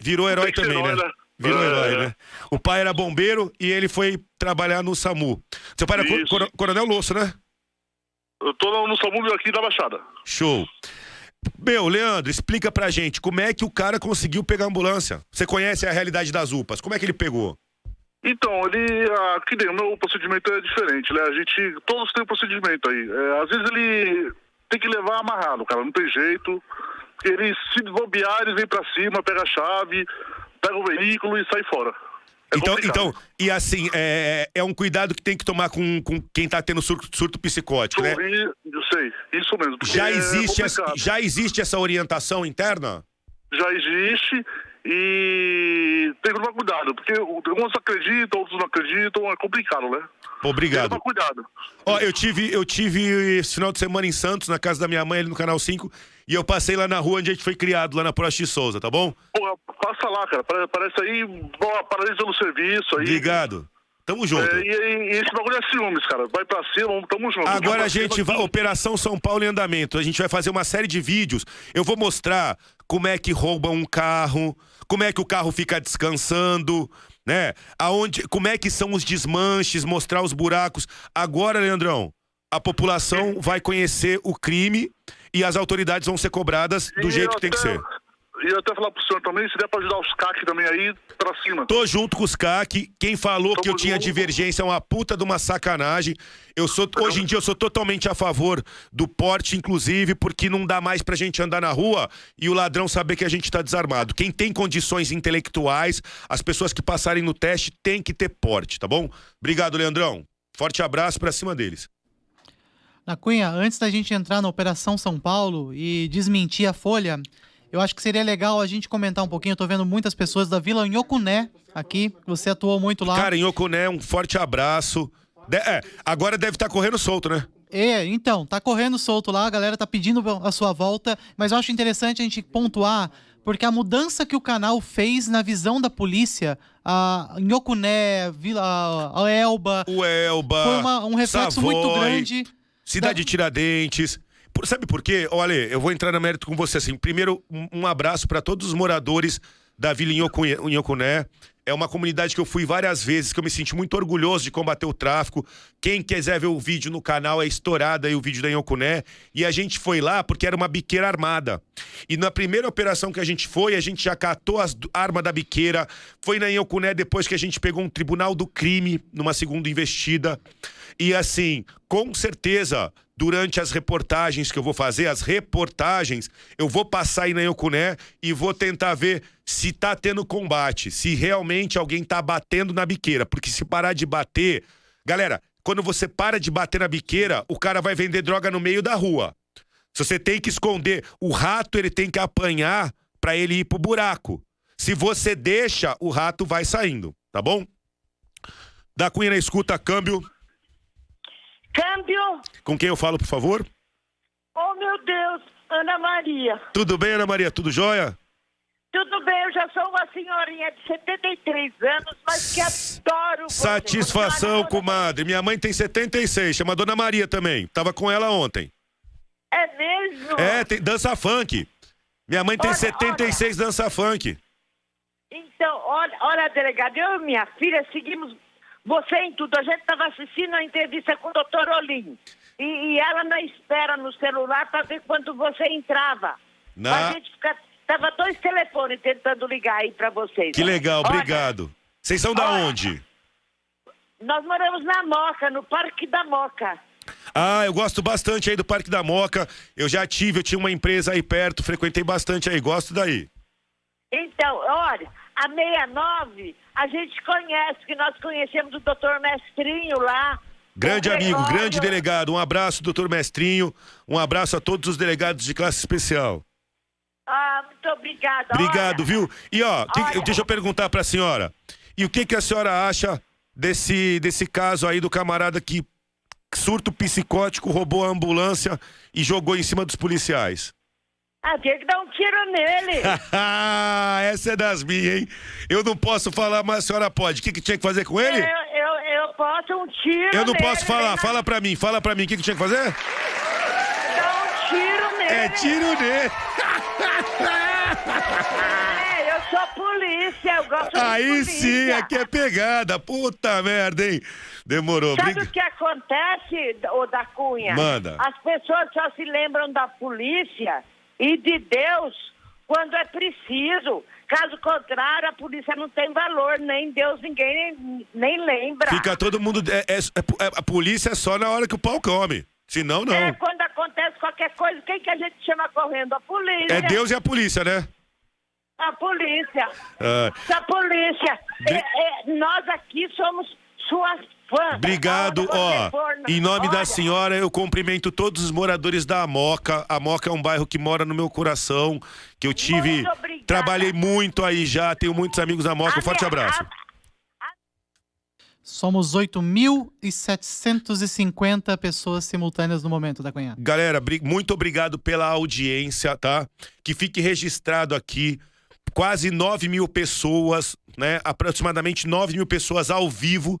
virou herói também, herói, né? né? Virou É, herói, é. né? O pai era bombeiro e ele foi trabalhar no SAMU. Seu pai era Isso. Coronel Losso, né? Eu tô no, SAMU aqui da Baixada. Show. Meu, Leandro, explica pra gente como é que o cara conseguiu pegar a ambulância. Você conhece a realidade das UPAs. Como é que ele pegou? Então, ele. Aqui dentro, o meu procedimento é diferente, né? A gente. Todos têm um procedimento aí. É, às vezes ele tem que levar amarrado, cara, não tem jeito. Ele, se bobear, ele vem pra cima, pega a chave, pega o veículo e sai fora. É então, então, e assim, é, é um cuidado que tem que tomar com, com quem tá tendo surto, surto psicótico, né? Sorrir, eu sei, isso mesmo. Já é existe, essa, complicado. já existe essa orientação interna? já existe e tem que tomar cuidado, porque alguns acreditam, outros não acreditam, é complicado, né? Tem que Obrigado. tomar cuidado. Ó, eu tive, eu tive esse final de semana em Santos, na casa da minha mãe, ali no Canal 5, e eu passei lá na rua onde a gente foi criado, lá na Prost Souza, tá bom? Porra, passa lá, cara. Pare- Parece aí, boa, paralisa no serviço aí. Obrigado. Tamo junto. É, e, e- esse bagulho é ciúmes, cara. Vai pra cima, tamo junto. Agora a gente vai. Operação São Paulo em andamento. A gente vai fazer uma série de vídeos. Eu vou mostrar como é que rouba um carro, como é que o carro fica descansando, né? Aonde, como é que são os desmanches, mostrar os buracos. Agora, Leandrão, a população vai conhecer o crime e as autoridades vão ser cobradas do E jeito que tem que ser. E até falar pro senhor também, se der pra ajudar os CAC também aí, pra cima. Tô junto com os CAC. Quem falou que eu Tamo tinha junto. divergência é uma puta de uma sacanagem. Eu sou, hoje em dia eu sou totalmente a favor do porte, inclusive, porque não dá mais pra gente andar na rua e o ladrão saber que a gente tá desarmado. Quem tem condições intelectuais, as pessoas que passarem no teste, tem que ter porte, tá bom? Obrigado, Leandrão. Forte abraço pra cima deles. Na Cunha, antes da gente entrar na Operação São Paulo e desmentir a Folha, eu acho que seria legal a gente comentar um pouquinho. Eu tô vendo muitas pessoas da Vila Nhocuné aqui. Você atuou muito lá. Cara, em Oconé, um forte abraço. De- é, agora deve estar correndo solto, né? É, então, tá correndo solto lá, a galera tá pedindo a sua volta, mas eu acho interessante a gente pontuar, porque a mudança que o canal fez na visão da polícia, a Nhocuné, Vila a Elba, O Elba. foi uma- um reflexo muito Savoy, grande. Cidade da- de Tiradentes. Por- sabe por quê? Olha, eu vou entrar na mérito com você assim. Primeiro, um, abraço para todos os moradores da Vila Inhocuné-. É uma comunidade que eu fui várias vezes, que eu me senti muito orgulhoso de combater o tráfico. Quem quiser ver o vídeo no canal é estourado aí o vídeo da Inhocuné. E a gente foi lá porque era uma biqueira armada. E na primeira operação que a gente foi, a gente já catou as d- arma da biqueira. Foi na Inhocuné depois que a gente pegou um tribunal do crime numa segunda investida. E assim, com certeza, durante as reportagens que eu vou fazer, as reportagens, eu vou passar aí na Yocuné e vou tentar ver se tá tendo combate, se realmente alguém tá batendo na biqueira. Porque se parar de bater. Galera, quando você para de bater na biqueira, o cara vai vender droga no meio da rua. Se você tem que esconder, o rato ele tem que apanhar pra ele ir pro buraco. Se você deixa, o rato vai saindo, tá bom? Da Cunha na escuta, câmbio. Câmbio. Com quem eu falo, por favor? Oh, meu Deus. Ana Maria. Tudo bem, Ana Maria? Tudo jóia? Tudo bem, eu já sou uma senhorinha de 73 anos, mas que adoro você. Satisfação, comadre. Minha mãe tem 76, chama Dona Maria também. Tava com ela ontem. É mesmo? É, tem dança funk. Minha mãe tem Olha, 76 dança funk. Então, olha, olha, delegado, eu e minha filha seguimos você em tudo. A gente estava assistindo a entrevista com o doutor Olim. E, e ela na espera no celular para ver quando você entrava. Na- A gente fica, tava dois telefones tentando ligar aí para vocês. Que legal, Olha, obrigado. Vocês são da Olha. onde? Nós moramos na Moca, no Parque da Moca. Ah, eu gosto bastante aí do Parque da Moca. Eu já tive, eu tinha uma empresa aí perto, frequentei bastante aí, gosto daí. Então, olha, a 69, a gente conhece, que nós conhecemos o doutor Mestrinho lá. Grande O amigo, Gregório. grande delegado. Um abraço, doutor Mestrinho. Um abraço a todos os delegados de classe especial. Ah, muito obrigada. Obrigado, Olha, viu? E ó, que- deixa eu perguntar pra senhora. E o que que a senhora acha desse, desse caso aí do camarada que surto psicótico roubou a ambulância e jogou em cima dos policiais? Ah, tem que dar um tiro nele. [laughs] [laughs] Essa é das minhas, hein? Eu não posso falar, mas a senhora pode. O que, que tinha que fazer com eu, ele? eu, eu posso um tiro Eu não nele, posso falar. Fala pra mim, fala pra mim. O que, que tinha que fazer? Dá um tiro nele. É tiro nele. [laughs] É, eu sou polícia, eu gosto de Aí polícia. sim, aqui é pegada. Puta merda, hein? Demorou. Sabe Briga- o que acontece, ô da Cunha? Manda. As pessoas só se lembram da polícia e de Deus quando é preciso. Caso contrário, a polícia não tem valor, nem Deus ninguém nem, nem lembra. Fica todo mundo. É, é- é- a polícia é só na hora que o pau come. Senão, não. É, quando acontece qualquer coisa, quem que a gente chama correndo? A polícia. É Deus e a polícia, né? A polícia. Ah, A polícia. Bri- É, é, nós aqui somos suas fãs. Obrigado, ó. for, Em nome da senhora, eu cumprimento todos os moradores da Moca. A Moca é um bairro que mora no meu coração, que eu tive. Muito. Trabalhei muito aí já, tenho muitos amigos da Moca. Um forte abraço. Somos 8.750 pessoas simultâneas no momento da Cunha. Galera, muito obrigado pela audiência, tá? Que fique registrado aqui. Quase 9 mil pessoas, né? Aproximadamente 9 mil pessoas ao vivo,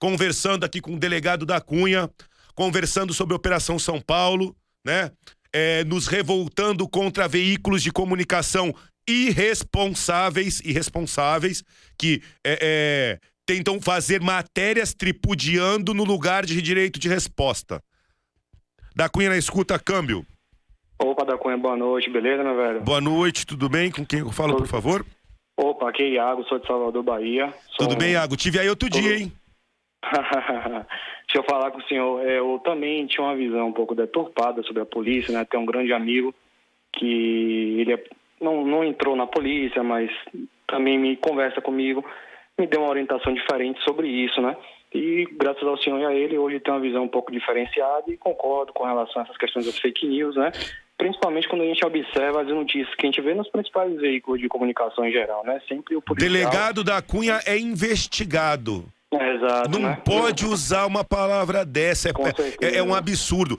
conversando aqui com o delegado da Cunha, conversando sobre a Operação São Paulo, né? É, nos revoltando contra veículos de comunicação irresponsáveis, irresponsáveis, que é, é, tentam fazer matérias tripudiando no lugar de direito de resposta. Da Cunha na escuta, câmbio. Opa, da Cunha, boa noite, beleza, meu velho? Boa noite, tudo bem? Com quem eu falo, por favor? Opa, aqui é Iago, sou de Salvador, Bahia. Sou Tudo bem, Iago? Tive aí outro dia, hein? [laughs] Deixa eu falar com o senhor. É, Eu também tinha uma visão um pouco deturpada sobre a polícia, né? Tem um grande amigo que ele é- não, não entrou na polícia, mas também me conversa comigo, me deu uma orientação diferente sobre isso, né? E graças ao senhor e a ele, hoje tem uma visão um pouco diferenciada e concordo com relação a essas questões das fake news, né? Principalmente quando a gente observa as notícias que a gente vê nos principais veículos de comunicação em geral, né? Sempre o policial... Delegado da Cunha é investigado. É, exato, Não né? pode usar uma palavra dessa. É, é- é um absurdo.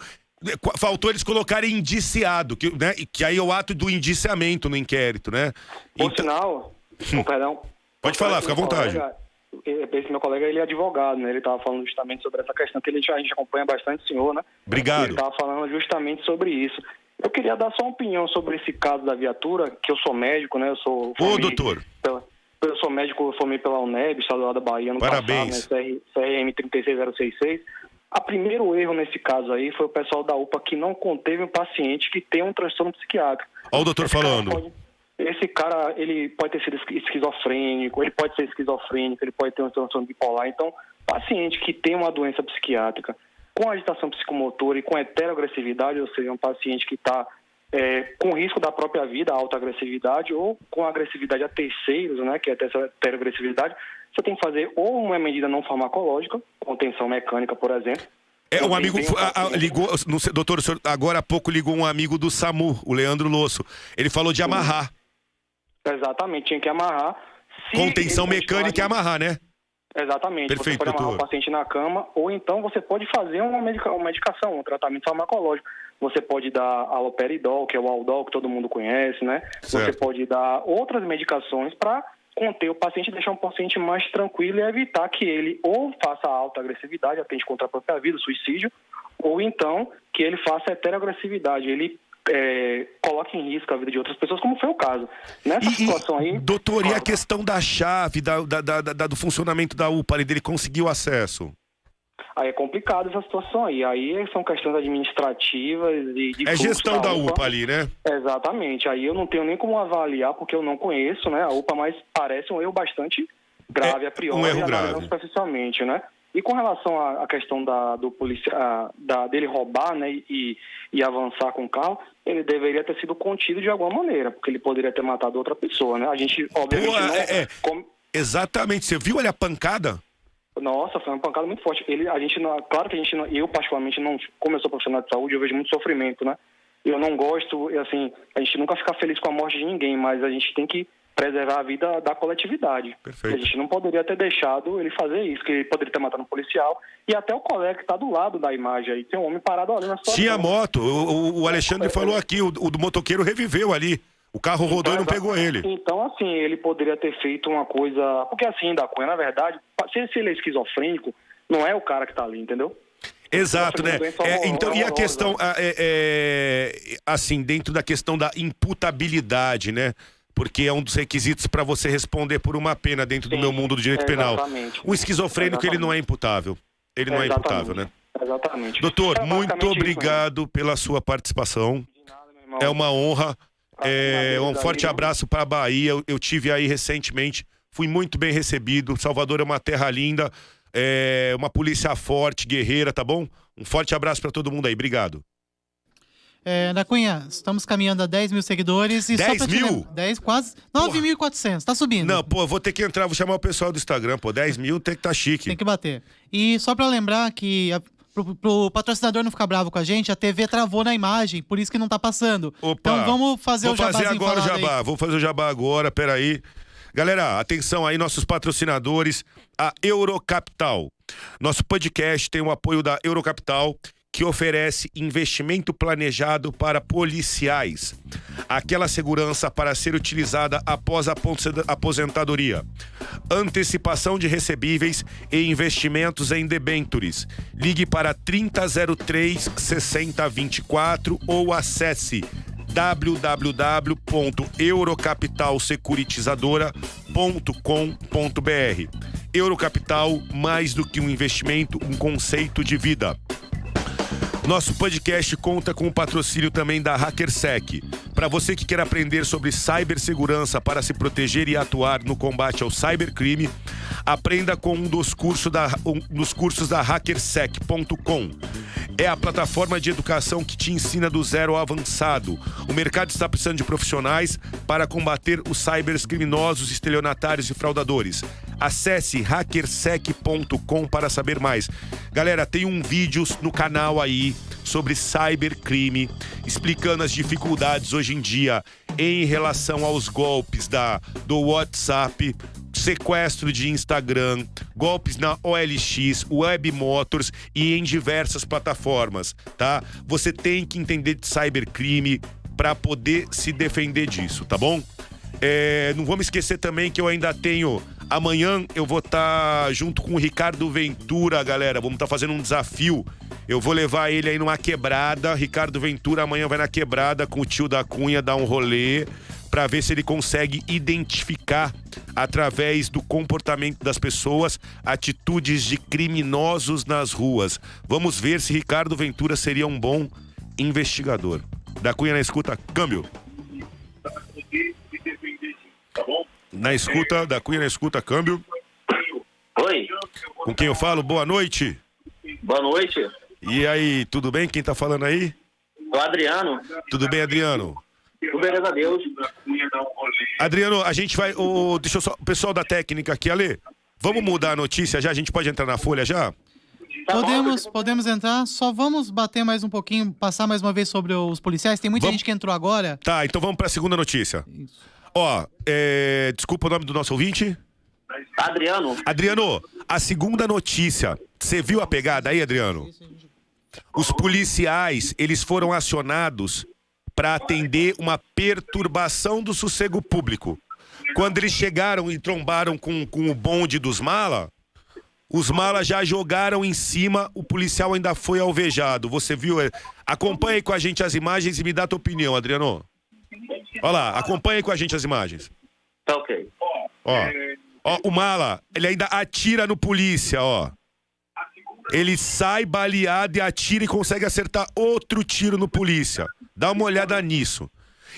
Qu- Faltou eles colocarem indiciado, que, né, que aí é o ato do indiciamento no inquérito, né? Por Então- sinal, oh, perdão. Pode falar, fica à vontade. colega- Esse meu colega, ele é advogado, né? Ele estava falando justamente sobre essa questão, que ele, a gente acompanha bastante o senhor, né? Obrigado. Ele estava falando justamente sobre isso. Eu queria dar só uma opinião sobre esse caso da viatura, que eu sou médico, né? Eu sou... Ô, doutor. pela- eu sou médico, eu formei pela UNEB, estadual da Bahia, no Parabéns. passado, né? CR, CRM 36066. A primeiro erro nesse caso aí foi o pessoal da UPA que não conteve um paciente que tem um transtorno psiquiátrico. Olha o doutor Esse cara falando. pode- esse cara, ele pode ter sido esqui- esquizofrênico, ele pode ser esquizofrênico, ele pode ter um transtorno bipolar. Então, paciente que tem uma doença psiquiátrica com agitação psicomotora e com heteroagressividade, ou seja, um paciente que está com risco da própria vida, alta agressividade, ou com agressividade a terceiros, né, que é essa heteroagressividade, você tem que fazer ou uma medida não farmacológica, contenção mecânica, por exemplo. É, um amigo a- a- ligou, sei, doutor, o senhor agora há pouco ligou um amigo do SAMU, o Leandro Losso. Ele falou de amarrar. Exatamente, tinha que amarrar. Se Contenção mecânica e continuar- amarrar, né? Exatamente. Perfeito, você pode amarrar o paciente na cama, ou então você pode fazer uma, medica- uma medicação, um tratamento farmacológico. Você pode dar aloperidol, que é o Aldol, que todo mundo conhece, né? Você Certo. pode dar outras medicações para conter o paciente deixar um paciente mais tranquilo e evitar que ele ou faça alta agressividade, atente contra a própria vida, suicídio, ou então que ele faça heteroagressividade, ele é, coloque em risco a vida de outras pessoas, como foi o caso. Nessa E, situação aí... doutor, e a questão da chave, da, da- da- da- do funcionamento da UPA, ali, dele conseguir o acesso? Aí é complicado essa situação aí. Aí são questões administrativas e de É gestão da UPA ali, né? Exatamente. Aí eu não tenho nem como avaliar, porque eu não conheço, né, a UPA, mas parece um erro bastante grave É, a priori, um erro grave. superficialmente, né? E com relação à, questão da, do policia, a- da, dele roubar né, e, e avançar com o carro, ele deveria ter sido contido de alguma maneira, porque ele poderia ter matado outra pessoa, né? A gente, obviamente, Pô, não... é- é. Exatamente. Você viu ali a pancada? Nossa, foi uma pancada muito forte. Ele, a gente não, claro que a gente não, eu particularmente não, como eu sou profissional de saúde, eu vejo muito sofrimento, né? Eu não gosto, assim, a gente nunca fica feliz com a morte de ninguém, mas a gente tem que preservar a vida da coletividade. Perfeito. A gente não poderia ter deixado ele fazer isso, que ele poderia ter matado um policial e até o colega que está do lado da imagem aí, tem um homem parado ali na situação. Tinha moto. O, o- Alexandre falou aqui, o, o do motoqueiro reviveu ali. O carro rodou e não pegou ele. Então, assim, ele poderia ter feito uma coisa. Porque, assim, da Cunha, na verdade, se ele é esquizofrênico, não é o cara que tá ali, entendeu? Exato, né? É, então, e a questão, a- é, é, assim, dentro da questão da imputabilidade, né? Porque é um dos requisitos para você responder por uma pena dentro do Sim, meu mundo do direito penal. exatamente. O esquizofrênico, ele não é imputável. Ele não é Exatamente. imputável, né? Exatamente. Doutor, É muito isso, obrigado pela sua participação. né? Nada. É uma honra. É, um forte abraço para a Bahia. Eu, eu tive aí recentemente, fui muito bem recebido. Salvador é uma terra linda, é uma polícia forte, guerreira, tá bom? Um forte abraço para todo mundo aí. Obrigado. É, da Cunha, estamos caminhando a 10 mil seguidores. E 10 só pra te mil? lembrar- 10, quase. 9.400, tá subindo. Não, pô, vou ter que entrar, vou chamar o pessoal do Instagram, pô. 10 mil tem que tá chique. Tem que bater. E só pra lembrar que, a, pro, pro patrocinador não ficar bravo com a gente, a TV travou na imagem, por isso que não tá passando. Opa. Então vamos fazer Vou o jabazinho fazer agora o falado aí. jabá. Vou fazer o jabá agora, peraí. Galera, atenção aí, nossos patrocinadores, a Eurocapital. Nosso podcast tem o apoio da Eurocapital, que oferece investimento planejado para policiais. Aquela segurança para ser utilizada após a aposen- aposentadoria. Antecipação de recebíveis e investimentos em debentures. Ligue para 3003 6024 ou acesse www.eurocapitalsecuritizadora.com.br. Eurocapital, mais do que um investimento, um conceito de vida. Nosso podcast conta com o patrocínio também da HackerSec. Para você que quer aprender sobre cibersegurança para se proteger e atuar no combate ao cybercrime, aprenda com um dos cursos da, um dos cursos da hackersec.com. É a plataforma de educação que te ensina do zero ao avançado. O mercado está precisando de profissionais para combater os cybercriminosos, estelionatários e fraudadores. Acesse hackersec.com para saber mais. Galera, tem um vídeo no canal aí sobre cybercrime, explicando as dificuldades hoje em dia em relação aos golpes da, do WhatsApp, sequestro de Instagram, golpes na OLX, Web Motors e em diversas plataformas, tá? Você tem que entender de cybercrime para poder se defender disso, tá bom? É, não vamos esquecer também que eu ainda tenho. Amanhã eu vou estar junto com o Ricardo Ventura, galera. Vamos estar fazendo um desafio. Eu vou levar ele aí numa quebrada. Ricardo Ventura amanhã vai na quebrada com o tio da Cunha dar um rolê para ver se ele consegue identificar através do comportamento das pessoas atitudes de criminosos nas ruas. Vamos ver se Ricardo Ventura seria um bom investigador. Da Cunha na escuta, câmbio. Na escuta, da Cunha na escuta, câmbio. Oi, Com quem eu falo? Boa noite. boa noite. E aí, tudo bem? Quem tá falando aí? O Adriano. Tudo bem, Adriano? Tudo beleza a Deus. Adriano, a gente vai. ô, deixa eu só. O pessoal da técnica aqui, Ale. Vamos mudar a notícia já? A gente pode entrar na folha já? Tá bom, Podemos, podemos entrar, só vamos bater mais um pouquinho, passar mais uma vez sobre os policiais. Tem muita Vamos- gente que entrou agora. Tá, então vamos pra segunda notícia. Ó, é, desculpa o nome do nosso ouvinte. Adriano, Adriano, a segunda notícia. Você viu a pegada aí, Adriano? Os policiais, eles foram acionados para atender uma perturbação do sossego público. Quando eles chegaram e trombaram com, com o bonde dos mala, os malas já jogaram em cima, o policial ainda foi alvejado. Você viu? É, Acompanhe com a gente as imagens e me dá a tua opinião, Adriano. Olha lá, acompanhe com a gente as imagens. tá ok. Ó, ó, o mala, ele ainda atira no polícia, ó. Ele sai baleado e atira e consegue acertar outro tiro no polícia. Dá uma olhada nisso.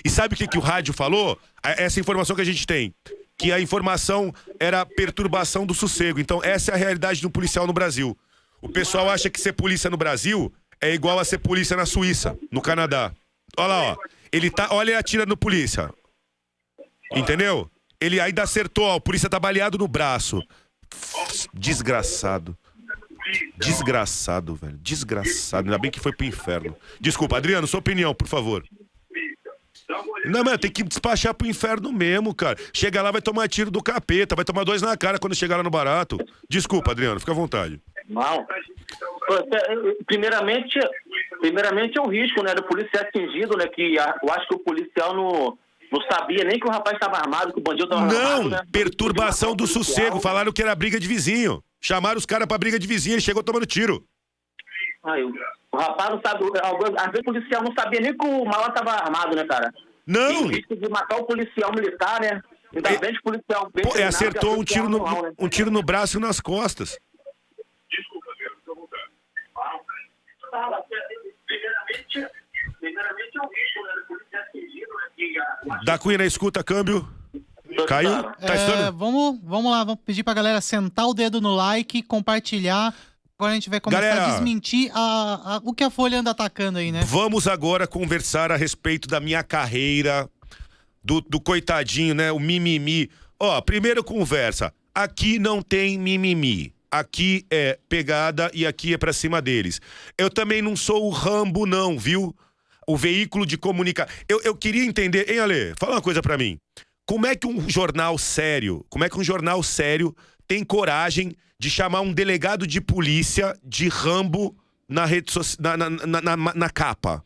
E sabe o que, que o rádio falou? A- Essa informação que a gente tem. que a informação era perturbação do sossego. Então, essa é a realidade do policial no Brasil. O pessoal acha que ser polícia no Brasil é igual a ser polícia na Suíça, no Canadá. Olha lá, ó. Ele tá, olha ele atira no polícia. Entendeu? Ele ainda acertou, ó, o polícia tá baleado no braço. Desgraçado. Desgraçado, velho. Desgraçado. Ainda bem que foi pro inferno. Desculpa, Adriano, sua opinião, por favor. Não, mano, tem que despachar pro inferno mesmo, cara. Chega lá, vai tomar tiro do capeta, vai tomar dois na cara quando chegar lá no barato. Desculpa, Adriano, fica à vontade. Não. Primeiramente, primeiramente é o risco, né, do policial atingido, né, que eu acho que o policial não, não sabia nem que o rapaz estava armado, que o bandido estava armado, Não, né? perturbação do sossego. Falaram que era briga de vizinho. Chamaram os caras pra briga de vizinho, ele chegou tomando tiro. Aí, o- rapaz não sabe, às vezes o policial não sabia nem que o maior estava armado, né, cara? Não. Tem o risco de matar o policial militar, né? Ainda bem que o policial bem Pô, é, treinado, acertou e um tiro, no, né? um tiro no braço e nas costas. Primeiramente, primeiramente é o risco, né, atingido, né, Da Cunha escuta, câmbio. Caiu? Tá É, vamos, vamos lá, vamos pedir pra galera sentar o dedo no like, compartilhar. Agora a gente vai começar Galera. a desmentir a- a- o que a Folha anda atacando aí, né? Vamos agora conversar a respeito da minha carreira, do, do coitadinho, né? O mimimi. Ó, primeiro conversa. Aqui não tem mimimi. Aqui é pegada e aqui é pra cima deles. Eu também não sou o Rambo, não, viu? O veículo de comunicação. Eu, eu queria entender. Hein, Ale? Fala uma coisa pra mim. Como é que um jornal sério, como é que um jornal sério tem coragem de chamar um delegado de polícia de Rambo na rede soci... na, na, na, na- na capa?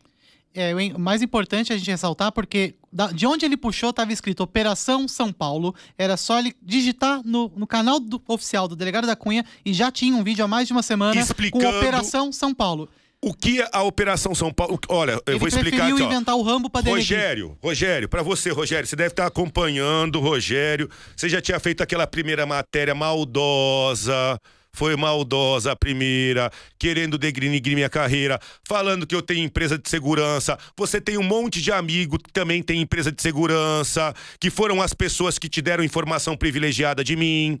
É, o mais importante a gente ressaltar porque da- de onde ele puxou estava escrito Operação São Paulo. Era só ele digitar no, no canal do- oficial do delegado da Cunha e já tinha um vídeo há mais de uma semana Explicando- com Operação São Paulo. O que é a Operação São Paulo? Olha, eu ele vou explicar aqui, ó. inventar o Rambo pra delegar. Rogério, Rogério, pra você, Rogério, você deve estar acompanhando, Rogério. Você já tinha feito aquela primeira matéria maldosa. Foi maldosa a primeira, querendo degrinir minha carreira, falando que eu tenho empresa de segurança. Você tem um monte de amigo que também tem empresa de segurança, que foram as pessoas que te deram informação privilegiada de mim.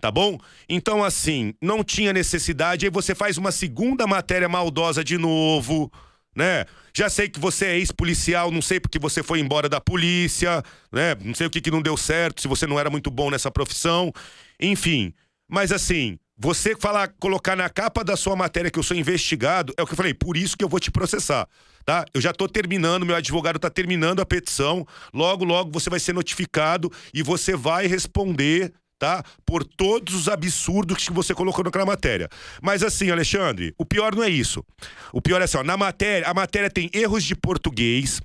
Tá bom? Então, assim, não tinha necessidade. Aí você faz uma segunda matéria maldosa de novo, né? Já sei que você é ex-policial, não sei porque você foi embora da polícia, né? Não sei o que, que não deu certo, se você não era muito bom nessa profissão. Enfim, mas assim, você falar, colocar na capa da sua matéria que eu sou investigado, é o que eu falei, por isso que eu vou te processar, tá? Eu já tô terminando, meu advogado tá terminando a petição. Logo, logo você vai ser notificado e você vai responder tá? Por todos os absurdos que você colocou naquela matéria. Mas assim, Alexandre, o pior não é isso. O pior é assim, ó, na matéria, a matéria tem erros de português.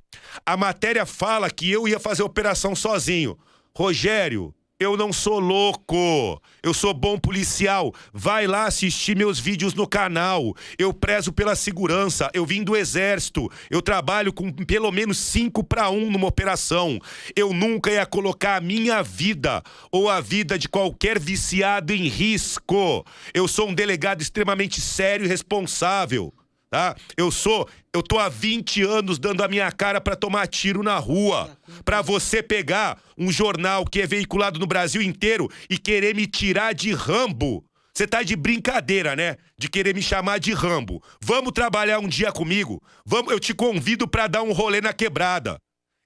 A matéria fala que eu ia fazer a operação sozinho. Rogério, eu não sou louco. Eu sou bom policial. Vai lá assistir meus vídeos no canal. Eu prezo pela segurança. Eu vim do exército. Eu trabalho com pelo menos 5 para 1 numa operação. Eu nunca ia colocar a minha vida ou a vida de qualquer viciado em risco. Eu sou um delegado extremamente sério e responsável tá? Eu sou, eu tô há 20 anos dando a minha cara pra tomar tiro na rua, Pra você pegar um jornal que é veiculado no Brasil inteiro e querer me tirar de Rambo. Você tá de brincadeira, né? De querer me chamar de Rambo. Vamos trabalhar um dia comigo? Vamos, eu te convido pra dar um rolê na quebrada.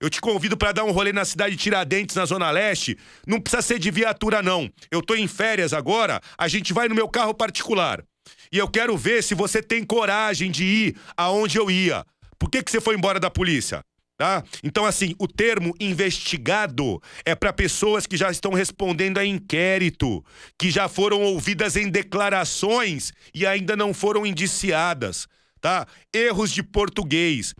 Eu te convido pra dar um rolê na cidade de Tiradentes, na Zona Leste. Não precisa ser de viatura, não. Eu tô em férias agora, a gente vai no meu carro particular. E eu quero ver se você tem coragem de ir aonde eu ia. Por que, que você foi embora da polícia? Tá? Então, assim, o termo investigado é para pessoas que já estão respondendo a inquérito, que já foram ouvidas em declarações e ainda não foram indiciadas, tá? Erros de português.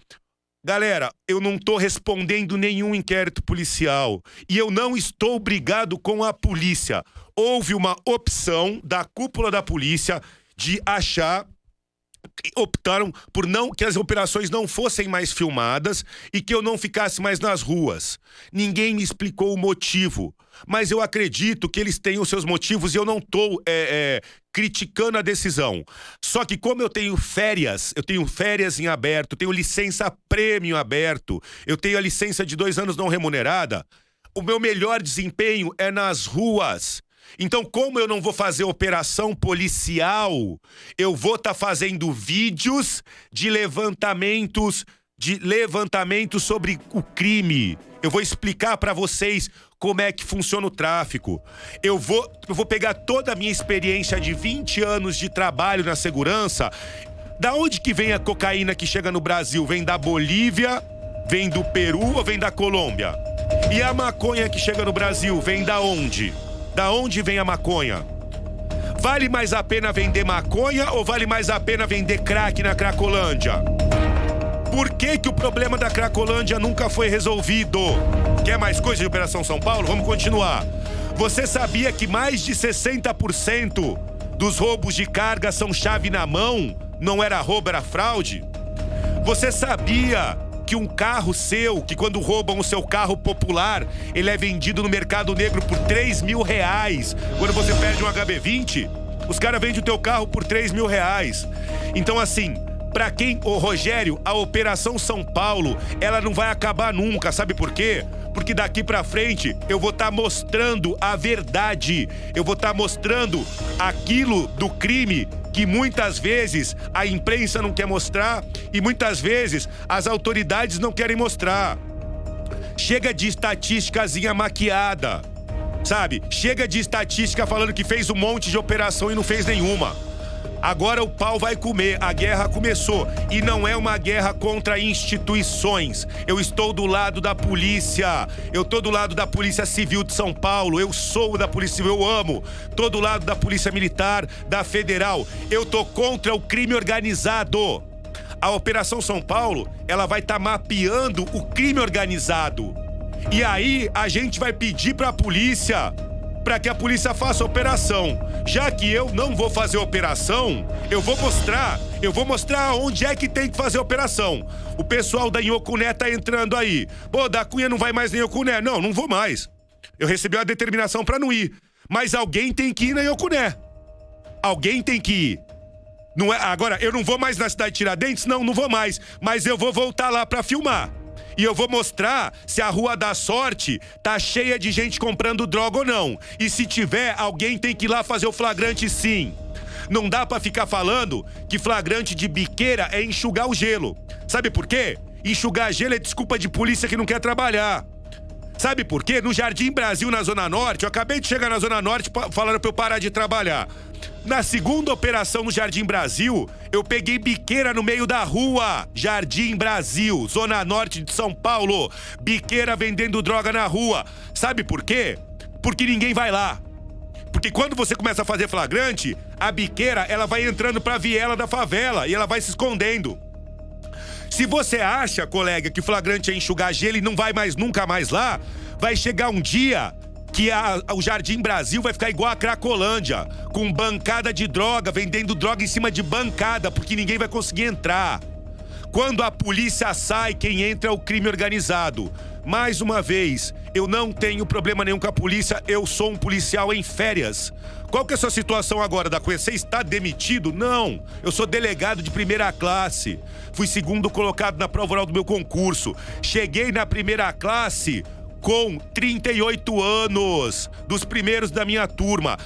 Galera, eu não tô respondendo nenhum inquérito policial e eu não estou brigado com a polícia. Houve uma opção da cúpula da polícia de achar optaram por não que as operações não fossem mais filmadas e que eu não ficasse mais nas ruas. Ninguém me explicou o motivo, mas eu acredito que eles têm os seus motivos e eu não tô é, é, criticando a decisão. Só que como eu tenho férias, eu tenho férias em aberto, tenho licença prêmio aberto, eu tenho a licença de dois anos não remunerada. o meu melhor desempenho é nas ruas. Então, como eu não vou fazer operação policial, eu vou estar tá fazendo vídeos de levantamentos, de levantamento sobre o crime. Eu vou explicar para vocês como é que funciona o tráfico. Eu vou, eu vou pegar toda a minha experiência de 20 anos de trabalho na segurança. Da onde que vem a cocaína que chega no Brasil? Vem da Bolívia, vem do Peru ou vem da Colômbia? E a maconha que chega no Brasil vem da onde? Da onde vem a maconha? Vale mais a pena vender maconha ou vale mais a pena vender crack na Cracolândia? Por que, que o problema da Cracolândia nunca foi resolvido? Quer mais coisa de Operação São Paulo? Vamos continuar. Você sabia que mais de 60% dos roubos de carga são chave na mão? Não era roubo, era fraude? Você sabia que um carro seu, que quando roubam o seu carro popular, ele é vendido no mercado negro por 3 mil reais. Quando você perde um HB20, os caras vendem o teu carro por 3 mil reais. Então, assim, para quem, o Rogério, a Operação São Paulo, ela não vai acabar nunca, sabe por quê? Porque daqui para frente eu vou estar tá mostrando a verdade. Eu vou estar tá mostrando aquilo do crime que muitas vezes a imprensa não quer mostrar e muitas vezes as autoridades não querem mostrar. Chega de estatísticazinha maquiada, sabe? Chega de estatística falando que fez um monte de operação e não fez nenhuma. Agora o pau vai comer, a guerra começou. E não é uma guerra contra instituições. Eu estou do lado da polícia. Eu estou do lado da Polícia Civil de São Paulo. Eu sou da Polícia Civil, eu amo. Estou do lado da Polícia Militar, da Federal. Eu tô contra o crime organizado. A Operação São Paulo, ela vai estar tá mapeando o crime organizado. E aí a gente vai pedir para a polícia para que a polícia faça operação. Já que eu não vou fazer operação, eu vou mostrar, eu vou mostrar onde é que tem que fazer operação. O pessoal da Inhocuné tá entrando aí. Pô, da Cunha não vai mais na Inhocuné. Não, não vou mais. Eu recebi a determinação para não ir. Mas alguém tem que ir na Inhocuné. Alguém tem que ir. Não é, agora, eu não vou mais na cidade de Tiradentes? Não, não vou mais. Mas eu vou voltar lá para filmar. E eu vou mostrar se a Rua da Sorte tá cheia de gente comprando droga ou não. E se tiver, alguém tem que ir lá fazer o flagrante sim. Não dá para ficar falando que flagrante de biqueira é enxugar o gelo. Sabe por quê? Enxugar gelo é desculpa de polícia que não quer trabalhar. Sabe por quê? No Jardim Brasil, na Zona Norte, eu acabei de chegar na Zona Norte falando pra eu parar de trabalhar. Na segunda operação no Jardim Brasil, eu peguei biqueira no meio da rua. Jardim Brasil, Zona Norte de São Paulo. Biqueira vendendo droga na rua. Sabe por quê? Porque ninguém vai lá. Porque quando você começa a fazer flagrante, a biqueira ela vai entrando pra viela da favela e ela vai se escondendo. Se você acha, colega, que flagrante é enxugar gelo e não vai mais nunca mais lá, vai chegar um dia que a, o Jardim Brasil vai ficar igual a Cracolândia, com bancada de droga, vendendo droga em cima de bancada, porque ninguém vai conseguir entrar. Quando a polícia sai, quem entra é o crime organizado. Mais uma vez, eu não tenho problema nenhum com a polícia, eu sou um policial em férias. Qual que é a sua situação agora, da Cunha? Você está demitido? Não, eu sou delegado de primeira classe. Fui segundo colocado na prova oral do meu concurso. Cheguei na primeira classe com 38 anos, dos primeiros da minha turma.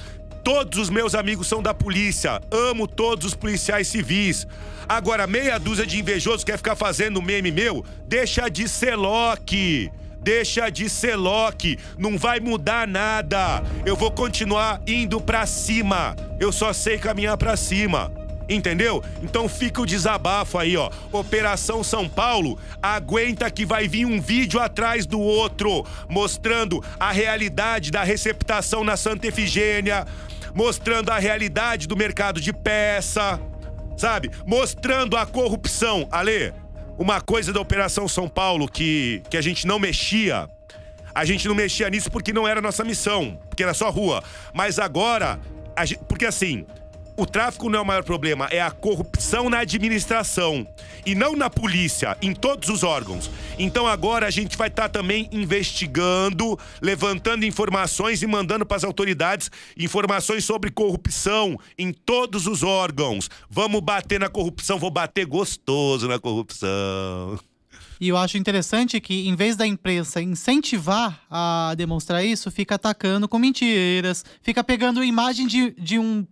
Todos os meus amigos são da polícia. Amo todos os policiais civis. Agora, meia dúzia de invejosos quer ficar fazendo meme meu? Deixa de ser Loki. Deixa de ser Loki. Não vai mudar nada. Eu vou continuar indo pra cima. Eu só sei caminhar pra cima. Entendeu? Então fica o desabafo aí, ó. Operação São Paulo, aguenta que vai vir um vídeo atrás do outro, mostrando a realidade da receptação na Santa Efigênia, mostrando a realidade do mercado de peça, sabe? Mostrando a corrupção. Ale, uma coisa da Operação São Paulo que, que a gente não mexia. A gente não mexia nisso porque não era nossa missão, porque era só rua. Mas agora, gente, porque assim, o tráfico não é o maior problema, é a corrupção na administração e não na polícia, em todos os órgãos. Então agora a gente vai estar tá também investigando, levantando informações e mandando para as autoridades informações sobre corrupção em todos os órgãos. Vamos bater na corrupção, vou bater gostoso na corrupção. E eu acho interessante que, em vez da imprensa incentivar a demonstrar isso, fica atacando com mentiras, fica pegando imagem de, de um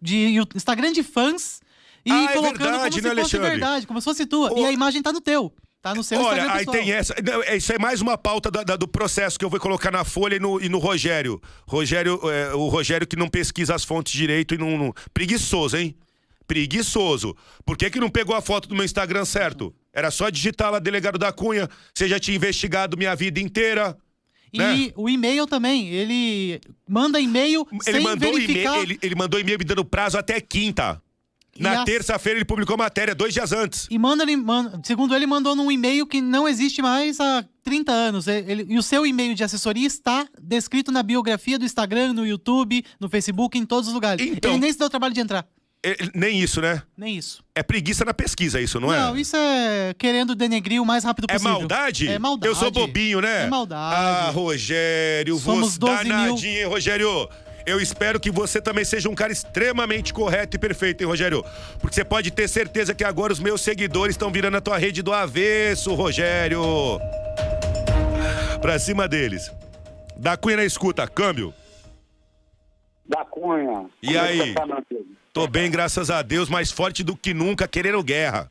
de Instagram de fãs e Ah, é colocando verdade, como né, se fosse Alexandre? verdade, como se fosse tua. Ô- E a imagem tá no teu. Tá no seu Olha, aí tem essa. Não, é- Isso é mais uma pauta da- da- do processo que eu vou colocar na Folha e no, e no Rogério. Rogério, é, o Rogério que não pesquisa as fontes direito e não. não- Preguiçoso, hein? Preguiçoso. Por que, que não pegou a foto do meu Instagram certo? Era só digitar lá, delegado da Cunha. Você já tinha investigado minha vida inteira. E né? o e-mail também, ele manda e-mail Ele sem mandou verificar. e-mail, ele, ele mandou e-mail me dando prazo até quinta. Na as- terça-feira ele publicou matéria, dois dias antes. E manda, ele, man- segundo ele, mandou num e-mail que não existe mais há 30 anos. Ele- e o seu e-mail de assessoria está descrito na biografia do Instagram, no YouTube, no Facebook, em todos os lugares. Então- Ele nem se deu o trabalho de entrar. Ele- nem isso, né? Nem isso. É preguiça na pesquisa, isso, não, é? Não, isso é querendo denegrir o mais rápido É possível. maldade? É maldade. Eu sou bobinho, né? É maldade. Ah, Rogério, Somos você 12 mil. danadinho, hein, Rogério? Eu espero que você também seja um cara extremamente correto e perfeito, hein, Rogério? Porque você pode ter certeza que agora os meus seguidores estão virando a tua rede do avesso, Rogério. Pra cima deles. Da Cunha na escuta, câmbio. Da Cunha. E é aí? você tá? Tô bem, graças a Deus, mais forte do que nunca, querendo guerra.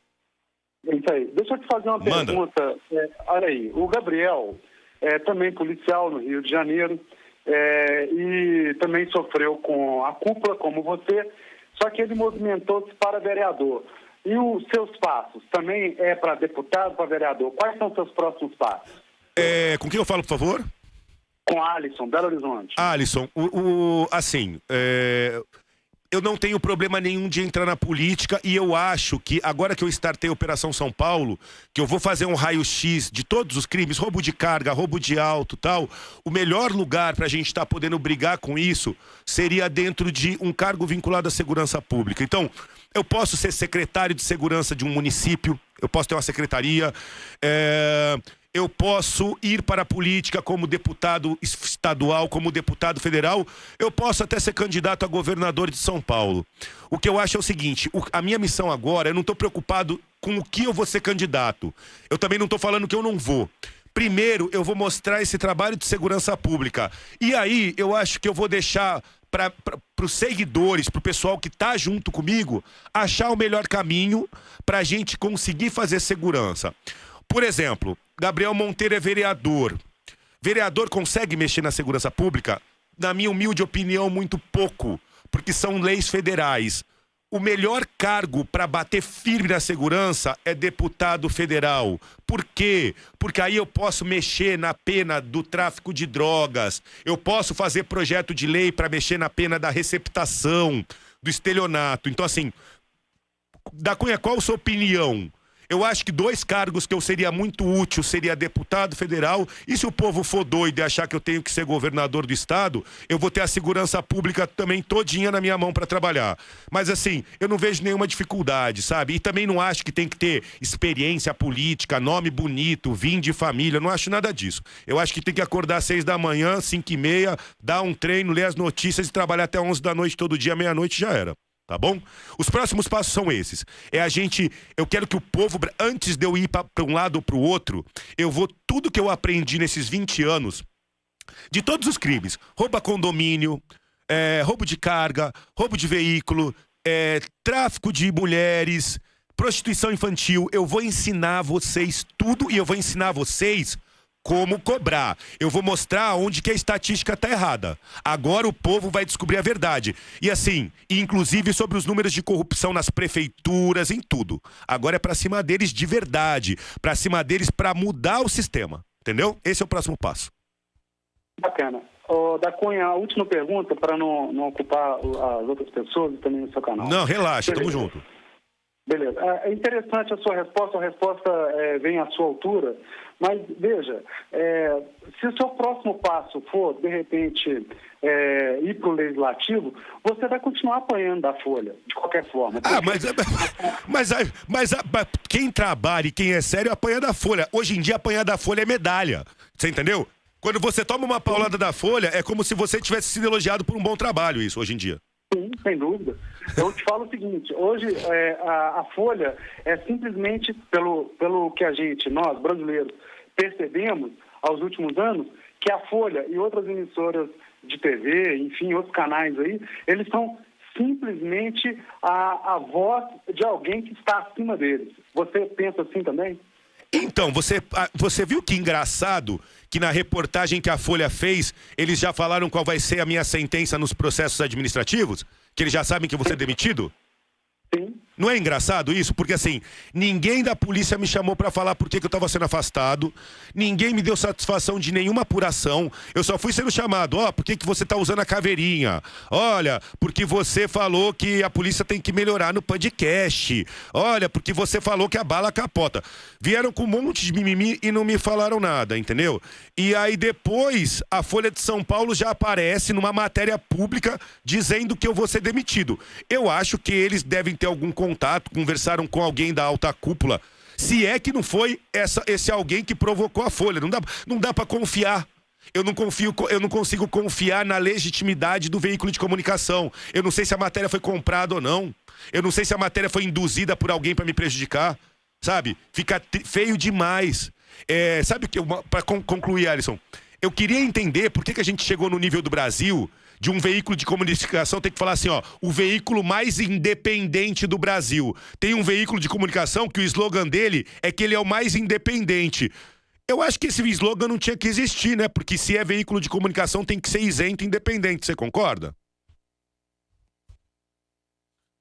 É Isso aí. Deixa eu te fazer uma Manda. pergunta. É, olha aí, o Gabriel é também policial no Rio de Janeiro é, e também sofreu com a cúpula, como você, só que ele movimentou-se para vereador. E os seus passos? Também é para deputado, para vereador? Quais são os seus próximos passos? É, com quem eu falo, por favor? Com Alisson, Belo Horizonte. Alisson, o, o- assim, é, eu não tenho problema nenhum de entrar na política e eu acho que agora que eu startei a Operação São Paulo, que eu vou fazer um raio-x de todos os crimes, roubo de carga, roubo de alto tal, o melhor lugar pra gente estar podendo brigar com isso seria dentro de um cargo vinculado à segurança pública. Então, eu posso ser secretário de segurança de um município, eu posso ter uma secretaria, é, eu posso ir para a política como deputado estadual, como deputado federal, eu posso até ser candidato a governador de São Paulo. O que eu acho é o seguinte: a minha missão agora, eu não estou preocupado com o que eu vou ser candidato. Eu também não estou falando que eu não vou. Primeiro, eu vou mostrar esse trabalho de segurança pública. E aí, eu acho que eu vou deixar para os seguidores, para o pessoal que tá junto comigo, achar o melhor caminho para a gente conseguir fazer segurança. Por exemplo, Gabriel Monteiro é vereador. Vereador consegue mexer na segurança pública? Na minha humilde opinião, muito pouco, porque são leis federais. O melhor cargo para bater firme na segurança é deputado federal. Por quê? Porque aí eu posso mexer na pena do tráfico de drogas, eu posso fazer projeto de lei para mexer na pena da receptação, do estelionato. Então, assim, da Cunha, qual a sua opinião? Eu acho que dois cargos que eu seria muito útil seria deputado federal e se o povo for doido e achar que eu tenho que ser governador do estado, eu vou ter a segurança pública também todinha na minha mão para trabalhar. Mas assim, eu não vejo nenhuma dificuldade, sabe? E também não acho que tem que ter experiência política, nome bonito, vim de família, não acho nada disso. Eu acho que tem que acordar às seis da manhã, cinco e meia, dar um treino, ler as notícias e trabalhar até onze da noite todo dia, meia-noite já era tá bom? Os próximos passos são esses. É a gente, eu quero que o povo, antes de eu ir para um lado ou para o outro, eu vou tudo que eu aprendi nesses 20 anos, de todos os crimes, roubo a condomínio, é, roubo de carga, roubo de veículo, é, tráfico de mulheres, prostituição infantil, eu vou ensinar vocês tudo e eu vou ensinar vocês como cobrar. Eu vou mostrar onde que a estatística tá errada. Agora o povo vai descobrir a verdade. E assim, inclusive sobre os números de corrupção nas prefeituras, em tudo. Agora é pra cima deles de verdade, Pra cima deles pra mudar o sistema, entendeu? Esse é o próximo passo. Bacana. Ô, da Cunha, a última pergunta, para não, não ocupar as outras pessoas e também no seu canal. Não, relaxa, tamo junto. Beleza. É é interessante a sua resposta, a resposta é, vem à sua altura, mas veja, é, se o seu próximo passo for, de repente, é, ir para o legislativo, você vai continuar apanhando da Folha, de qualquer forma. Ah, [laughs] mas, mas, mas, mas, mas quem trabalha e quem é sério apanha da folha. Hoje em dia, apanhar da folha é medalha. Você entendeu? Quando você toma uma paulada da folha, é como se você tivesse sido elogiado por um bom trabalho, isso, hoje em dia. Sim, sem dúvida. Eu te falo o seguinte, hoje é, a, a, Folha é simplesmente, pelo, pelo que a gente, nós brasileiros, percebemos aos últimos anos, que a Folha e outras emissoras de TV, enfim, outros canais aí, eles são simplesmente a, a voz de alguém que está acima deles. Você pensa assim também? Então, você, ah, você viu que engraçado que na reportagem que a Folha fez, eles já falaram qual vai ser a minha sentença nos processos administrativos? Que eles já sabem que vou ser demitido? Sim. Não é engraçado isso? Porque assim, ninguém da polícia me chamou para falar por que, eu estava sendo afastado, ninguém me deu satisfação de nenhuma apuração. Eu só fui sendo chamado, ó, oh, por que, que você tá usando a caveirinha? Olha, porque você falou que a polícia tem que melhorar no podcast. Olha, porque você falou que a bala capota. Vieram com um monte de mimimi e não me falaram nada, entendeu? E aí depois a Folha de São Paulo já aparece numa matéria pública dizendo que eu vou ser demitido. Eu acho que eles devem ter algum contato, conversaram com alguém da alta cúpula. Se é que não foi essa, esse alguém que provocou a Folha. Não dá, não dá para confiar. Eu não confio, eu não consigo confiar na legitimidade do veículo de comunicação. Eu não sei se a matéria foi comprada ou não. Eu não sei se a matéria foi induzida por alguém para me prejudicar. Sabe? Fica feio demais. É, sabe o que? Para concluir, Alisson, eu queria entender por que, que a gente chegou no nível do Brasil de um veículo de comunicação tem que falar assim, ó, o veículo mais independente do Brasil. Tem um veículo de comunicação que o slogan dele é que ele é o mais independente. Eu acho que esse slogan não tinha que existir, né? Porque se é veículo de comunicação tem que ser isento e independente, você concorda?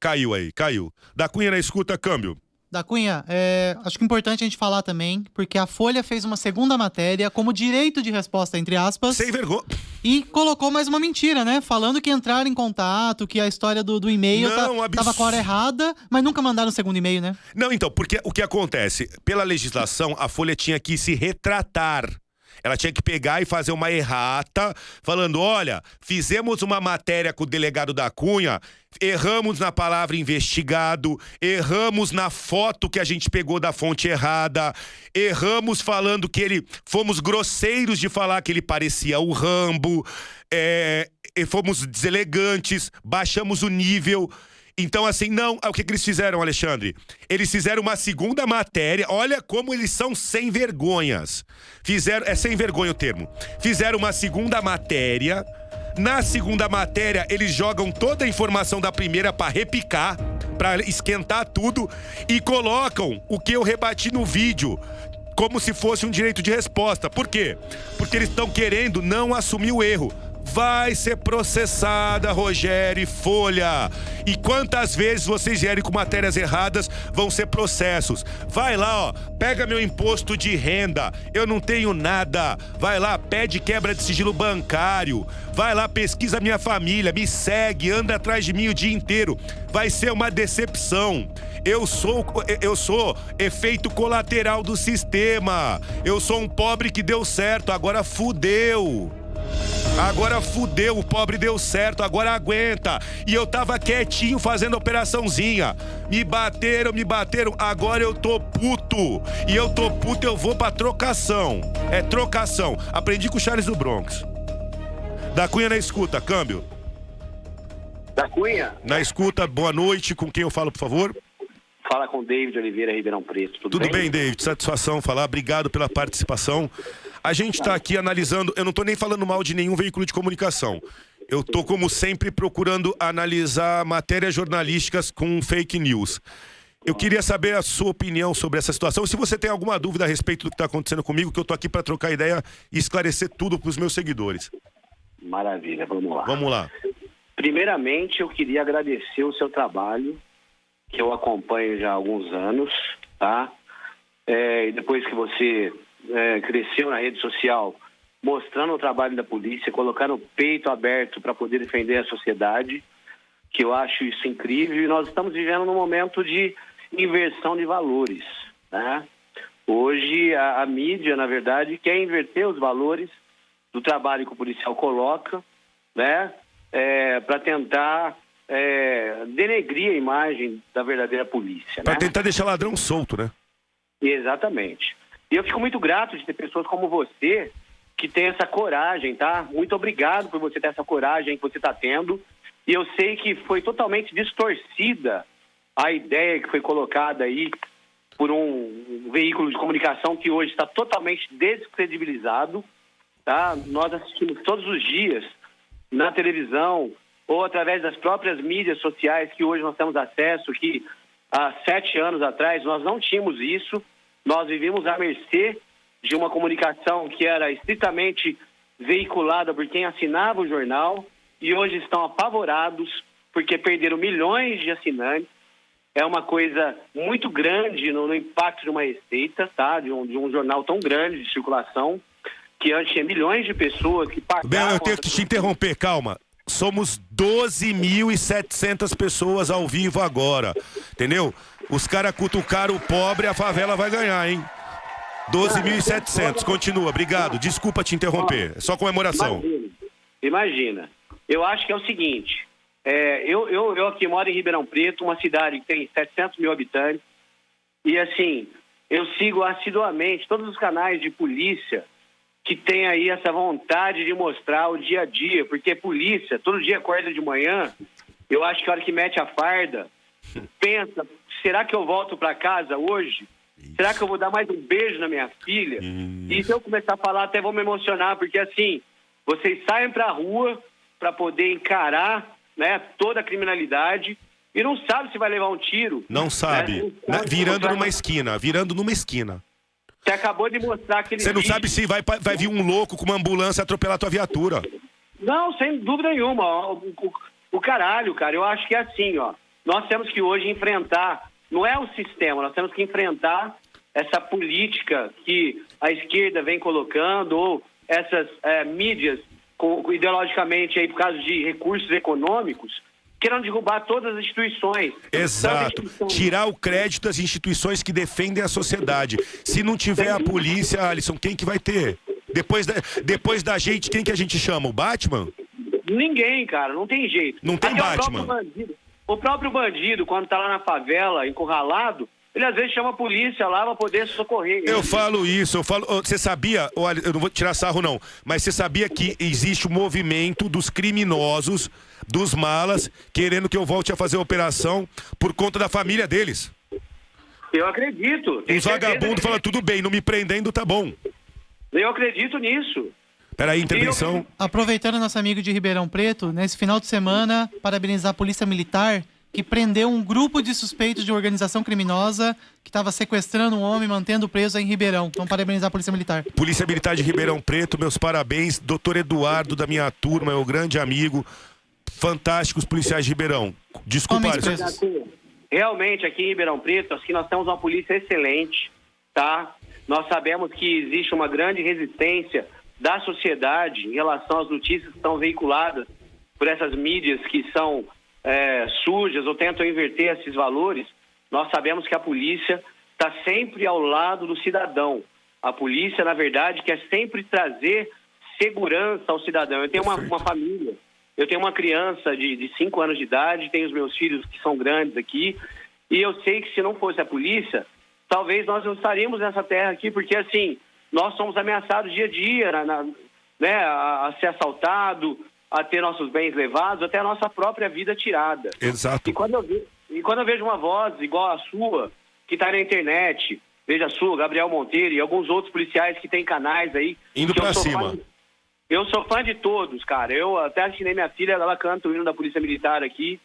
Caiu aí, caiu. Da Cunha na escuta, câmbio. Da Cunha, é, acho que é importante a gente falar também, porque a Folha fez uma segunda matéria como direito de resposta, entre aspas. Sem vergonha. E colocou mais uma mentira, né? Falando que entraram em contato, que a história do, do e-mail tá, tava com a hora errada, mas nunca mandaram o segundo e-mail, né? Não, então, porque o que acontece? Pela legislação, a Folha tinha que se retratar ela tinha que pegar e fazer uma errata, falando: olha, fizemos uma matéria com o delegado da Cunha, erramos na palavra investigado, erramos na foto que a gente pegou da fonte errada, erramos falando que ele. Fomos grosseiros de falar que ele parecia o Rambo, é, fomos deselegantes, baixamos o nível. Então, assim, não. O que, que eles fizeram, Alexandre? Eles fizeram uma segunda matéria. Olha como eles são sem vergonhas. Fizeram. É sem vergonha o termo. Fizeram uma segunda matéria. Na segunda matéria, eles jogam toda a informação da primeira para repicar, para esquentar tudo e colocam o que eu rebati no vídeo como se fosse um direito de resposta. Por quê? Porque eles estão querendo não assumir o erro vai ser processada, Rogério e Folha. E quantas vezes vocês vierem com matérias erradas, vão ser processos. Vai lá, ó, pega meu imposto de renda, eu não tenho nada. Vai lá, pede quebra de sigilo bancário. Vai lá, pesquisa minha família, me segue, anda atrás de mim o dia inteiro. Vai ser uma decepção. Eu sou eu sou efeito colateral do sistema. Eu sou um pobre que deu certo, agora fudeu. Agora fudeu, o pobre deu certo, agora aguenta. E eu tava quietinho fazendo operaçãozinha. Me bateram, me bateram, agora eu tô puto. E eu tô puto, eu vou pra trocação. É trocação. Aprendi com o Charles do Bronx. Da Cunha na escuta, câmbio. Da Cunha? Na escuta, boa noite. Com quem eu falo, por favor? Fala com David Oliveira, Ribeirão Preto. Tudo, Tudo bem? bem, David? Satisfação falar. Obrigado pela participação. A gente está aqui analisando, eu não estou nem falando mal de nenhum veículo de comunicação. Eu estou, como sempre, procurando analisar matérias jornalísticas com fake news. Eu queria saber a sua opinião sobre essa situação. Se você tem alguma dúvida a respeito do que está acontecendo comigo, que eu estou aqui para trocar ideia e esclarecer tudo para os meus seguidores. Maravilha, vamos lá. Vamos lá. Primeiramente, eu queria agradecer o seu trabalho, que eu acompanho já há alguns anos, tá? É, e depois que você é, cresceu na rede social, mostrando o trabalho da polícia, colocando o peito aberto para poder defender a sociedade, que eu acho isso incrível. E nós estamos vivendo num momento de inversão de valores. Né? Hoje, a, a mídia, na verdade, quer inverter os valores do trabalho que o policial coloca, né? É, para tentar é, denegrir a imagem da verdadeira polícia. Para né? tentar deixar ladrão solto, né? Exatamente. E eu fico muito grato de ter pessoas como você que tem essa coragem, tá? Muito obrigado por você ter essa coragem que você está tendo E eu sei que foi totalmente distorcida a ideia que foi colocada aí por um veículo de comunicação que hoje está totalmente descredibilizado. Tá? Nós assistimos todos os dias na televisão ou através das próprias mídias sociais que hoje nós temos acesso, que há sete anos atrás nós não tínhamos isso. Nós vivíamos à mercê de uma comunicação que era estritamente veiculada por quem assinava o jornal e hoje estão apavorados porque perderam milhões de assinantes. É uma coisa muito grande no, no impacto de uma receita, tá? De um, de um, jornal tão grande de circulação, que antes tinha milhões de pessoas que pagavam... Bem, eu tenho que te interromper, calma. Somos 12.700 pessoas ao vivo agora, entendeu? Os caras cutucaram o pobre, a favela vai ganhar, hein? 12.700, continua, obrigado. Desculpa te interromper, é só comemoração. Imagina, imagina. Eu acho que é o seguinte, é, eu, eu, eu aqui moro em Ribeirão Preto, uma cidade que tem 700 mil habitantes, e assim, eu sigo assiduamente todos os canais de polícia que tem aí essa vontade de mostrar o dia a dia, porque polícia, todo dia acorda de manhã, eu acho que a hora que mete a farda, [laughs] pensa, será que eu volto para casa hoje? Será que eu vou dar mais um beijo na minha filha? E se eu começar a falar, até vou me emocionar, porque assim, vocês saem para a rua para poder encarar né, toda a criminalidade e não sabe se vai levar um tiro. Não sabe. Né? Não sabe virando numa esquina, virando numa esquina. Você acabou de mostrar aquele Você não vídeo. sabe se vai, vai vir um louco com uma ambulância atropelar tua viatura. Não, sem dúvida nenhuma. O, o, o, caralho, cara, eu acho que é assim, ó. Nós temos que hoje enfrentar, não é o sistema, nós temos que enfrentar essa política que a esquerda vem colocando, ou essas é, mídias com, ideologicamente aí por causa de recursos econômicos, querendo derrubar todas as instituições. Exato. Tirar o crédito das instituições que defendem a sociedade. Se não tiver a polícia, Alisson, quem que vai ter? Depois da, depois da gente, quem que a gente chama? O Batman? Ninguém, cara, não tem jeito. Não tem Até Batman. O próprio, bandido, o próprio bandido, quando tá lá na favela, encurralado, ele às vezes chama a polícia lá para poder socorrer. Eu falo isso, eu falo. Você sabia, eu não vou tirar sarro não, mas você sabia que existe um movimento dos criminosos, dos malas, querendo que eu volte a fazer a operação por conta da família deles. Eu acredito. Os vagabundos falam, tudo bem, não me prendendo, tá bom. Eu acredito nisso. Peraí, intervenção. Aproveitando nosso amigo de Ribeirão Preto, nesse final de semana, parabenizar a Polícia Militar que prendeu um grupo de suspeitos de organização criminosa que estava sequestrando um homem, mantendo preso em Ribeirão. Então, parabenizar a Polícia Militar. Polícia Militar de Ribeirão Preto, meus parabéns. Doutor Eduardo, da minha turma, meu grande amigo. Fantásticos policiais de Ribeirão. Desculpa, Alisson. Realmente, aqui em Ribeirão Preto, aqui nós temos uma polícia excelente, tá? Nós sabemos que existe uma grande resistência da sociedade em relação às notícias que estão veiculadas por essas mídias que são é, sujas ou tentam inverter esses valores, nós sabemos que a polícia está sempre ao lado do cidadão. A polícia, na verdade, quer sempre trazer segurança ao cidadão. Eu tenho uma, uma família, eu tenho uma criança de 5 anos de idade, tenho os meus filhos que são grandes aqui, e eu sei que se não fosse a polícia, talvez nós não estaríamos nessa terra aqui, porque assim, nós somos ameaçados dia a dia, na, na, né, a, a ser assaltado, a ter nossos bens levados, até a nossa própria vida tirada. Exato. E quando eu, ve e quando eu vejo uma voz igual a sua, que está na internet, veja a sua, Gabriel Monteiro e alguns outros policiais que têm canais aí. Indo pra cima. De, eu sou fã de todos, cara. Eu até ensinei minha filha, ela canta o hino da Polícia Militar aqui.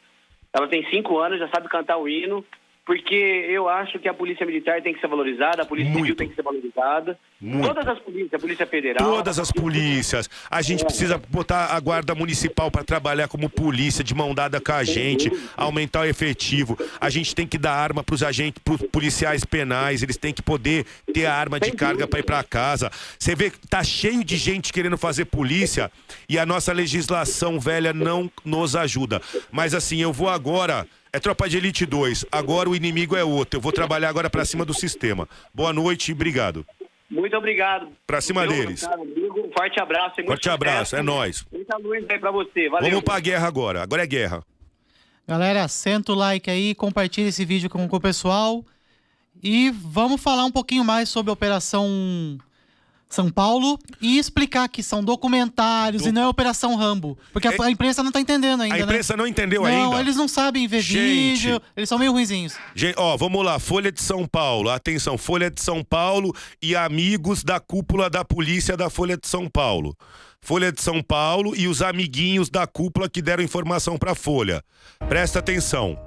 Ela tem cinco anos, já sabe cantar o hino porque eu acho que a polícia militar tem que ser valorizada, a polícia Muito. civil tem que ser valorizada. Muito. Todas as polícias, a polícia federal. Todas as polícias. A gente precisa botar a guarda municipal para trabalhar como polícia, de mão dada com a gente, aumentar o efetivo. A gente tem que dar arma para os agentes, para policiais penais, eles têm que poder ter a arma de carga para ir para casa. Você vê que tá cheio de gente querendo fazer polícia e a nossa legislação velha não nos ajuda. Mas assim, eu vou agora é Tropa de Elite 2. Agora o inimigo é outro. Eu vou trabalhar agora pra cima do sistema. Boa noite e obrigado. Muito obrigado. Pra cima Meu deles. amigo, Um forte abraço. e muito Forte abraço, é nóis. Muita luz aí pra você. Valeu. Vamos pra guerra agora. Agora é guerra. Galera, senta o like aí, compartilha esse vídeo com, com o pessoal. E vamos falar um pouquinho mais sobre a Operação São Paulo e explicar que são documentários e não é Operação Rambo. Porque a, a imprensa não tá entendendo ainda. A né? imprensa não entendeu Não, ainda. eles não sabem ver Gente. vídeo, eles são meio ruinzinhos. Gente, ó, vamos lá, Folha de São Paulo. Atenção, Folha de São Paulo e amigos da cúpula da polícia da Folha de São Paulo. Folha de São Paulo e os amiguinhos da cúpula que deram informação pra Folha. Presta atenção.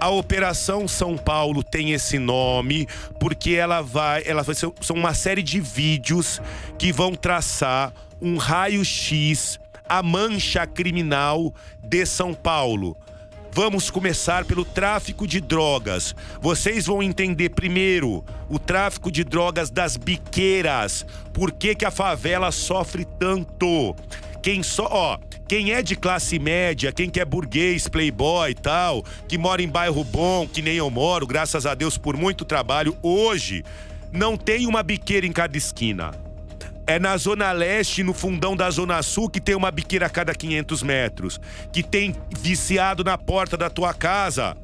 A Operação São Paulo tem esse nome porque ela vai, ela vai ser, são uma série de vídeos que vão traçar um raio-x a mancha criminal de São Paulo. Vamos começar pelo tráfico de drogas. Vocês vão entender primeiro o tráfico de drogas das biqueiras. Por que, que a favela sofre tanto? Quem só, ó, quem é de classe média, quem que é burguês, playboy e tal, que mora em bairro bom, que nem eu moro, graças a Deus por muito trabalho, hoje não tem uma biqueira em cada esquina. É na Zona Leste, no fundão da Zona Sul, que tem uma biqueira a cada 500 metros. Que tem viciado na porta da tua casa,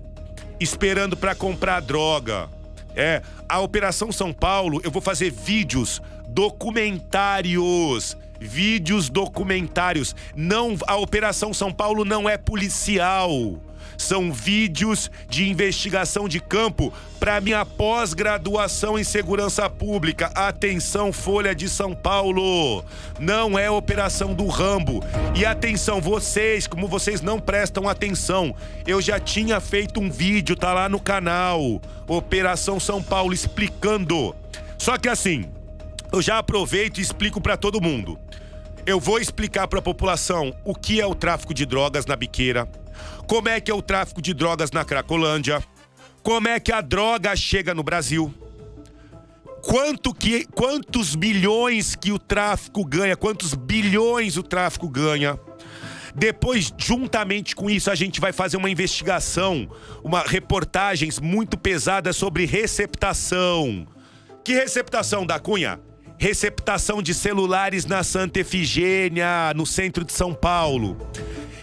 esperando pra comprar droga. É, a Operação São Paulo, eu vou fazer vídeos documentários. Vídeos documentários. Não, a Operação São Paulo não é policial. São vídeos de investigação de campo para minha pós-graduação em segurança pública. Atenção, Folha de São Paulo. Não é operação do Rambo. E atenção, vocês, como vocês não prestam atenção, eu já tinha feito um vídeo, tá lá no canal. Operação São Paulo explicando. Só que assim, eu já aproveito e explico para todo mundo. Eu vou explicar para a população o que é o tráfico de drogas na biqueira, como é que é o tráfico de drogas na Cracolândia, como é que a droga chega no Brasil, quanto que, quantos bilhões que o tráfico ganha, quantos bilhões o tráfico ganha. Depois, juntamente com isso, a gente vai fazer uma investigação, uma reportagens muito pesadas sobre receptação. Que receptação da Cunha? Receptação de celulares na Santa Efigênia, no centro de São Paulo.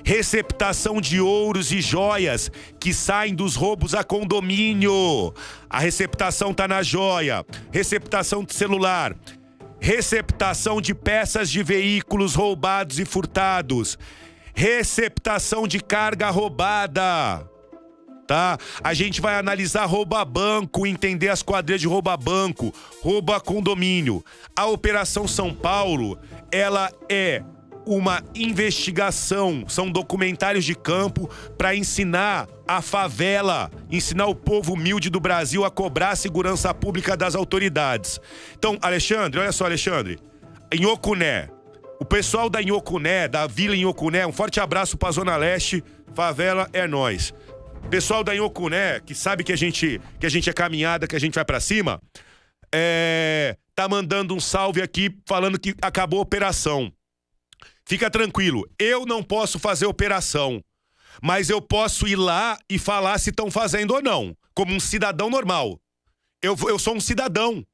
Receptação de ouros e joias que saem dos roubos a condomínio. A receptação tá na joia. Receptação de celular. Receptação de peças de veículos roubados e furtados. Receptação de carga roubada tá? A gente vai analisar rouba banco, entender as quadrilhas de rouba banco, rouba condomínio. A Operação São Paulo, ela é uma investigação, são documentários de campo para ensinar a favela, ensinar o povo humilde do Brasil a cobrar a segurança pública das autoridades. Então, Alexandre, olha só, Alexandre, em Ocuné, o pessoal da Inhocuné, da Vila Inhocuné, um forte abraço pra Zona Leste, favela é nós. Pessoal da Inhocuné, que sabe que a gente, que a gente é caminhada, que a gente vai pra cima, é, tá mandando um salve aqui falando que acabou a operação. Fica tranquilo, eu não posso fazer operação, mas eu posso ir lá e falar se estão fazendo ou não, como um cidadão normal. Eu, eu sou um cidadão,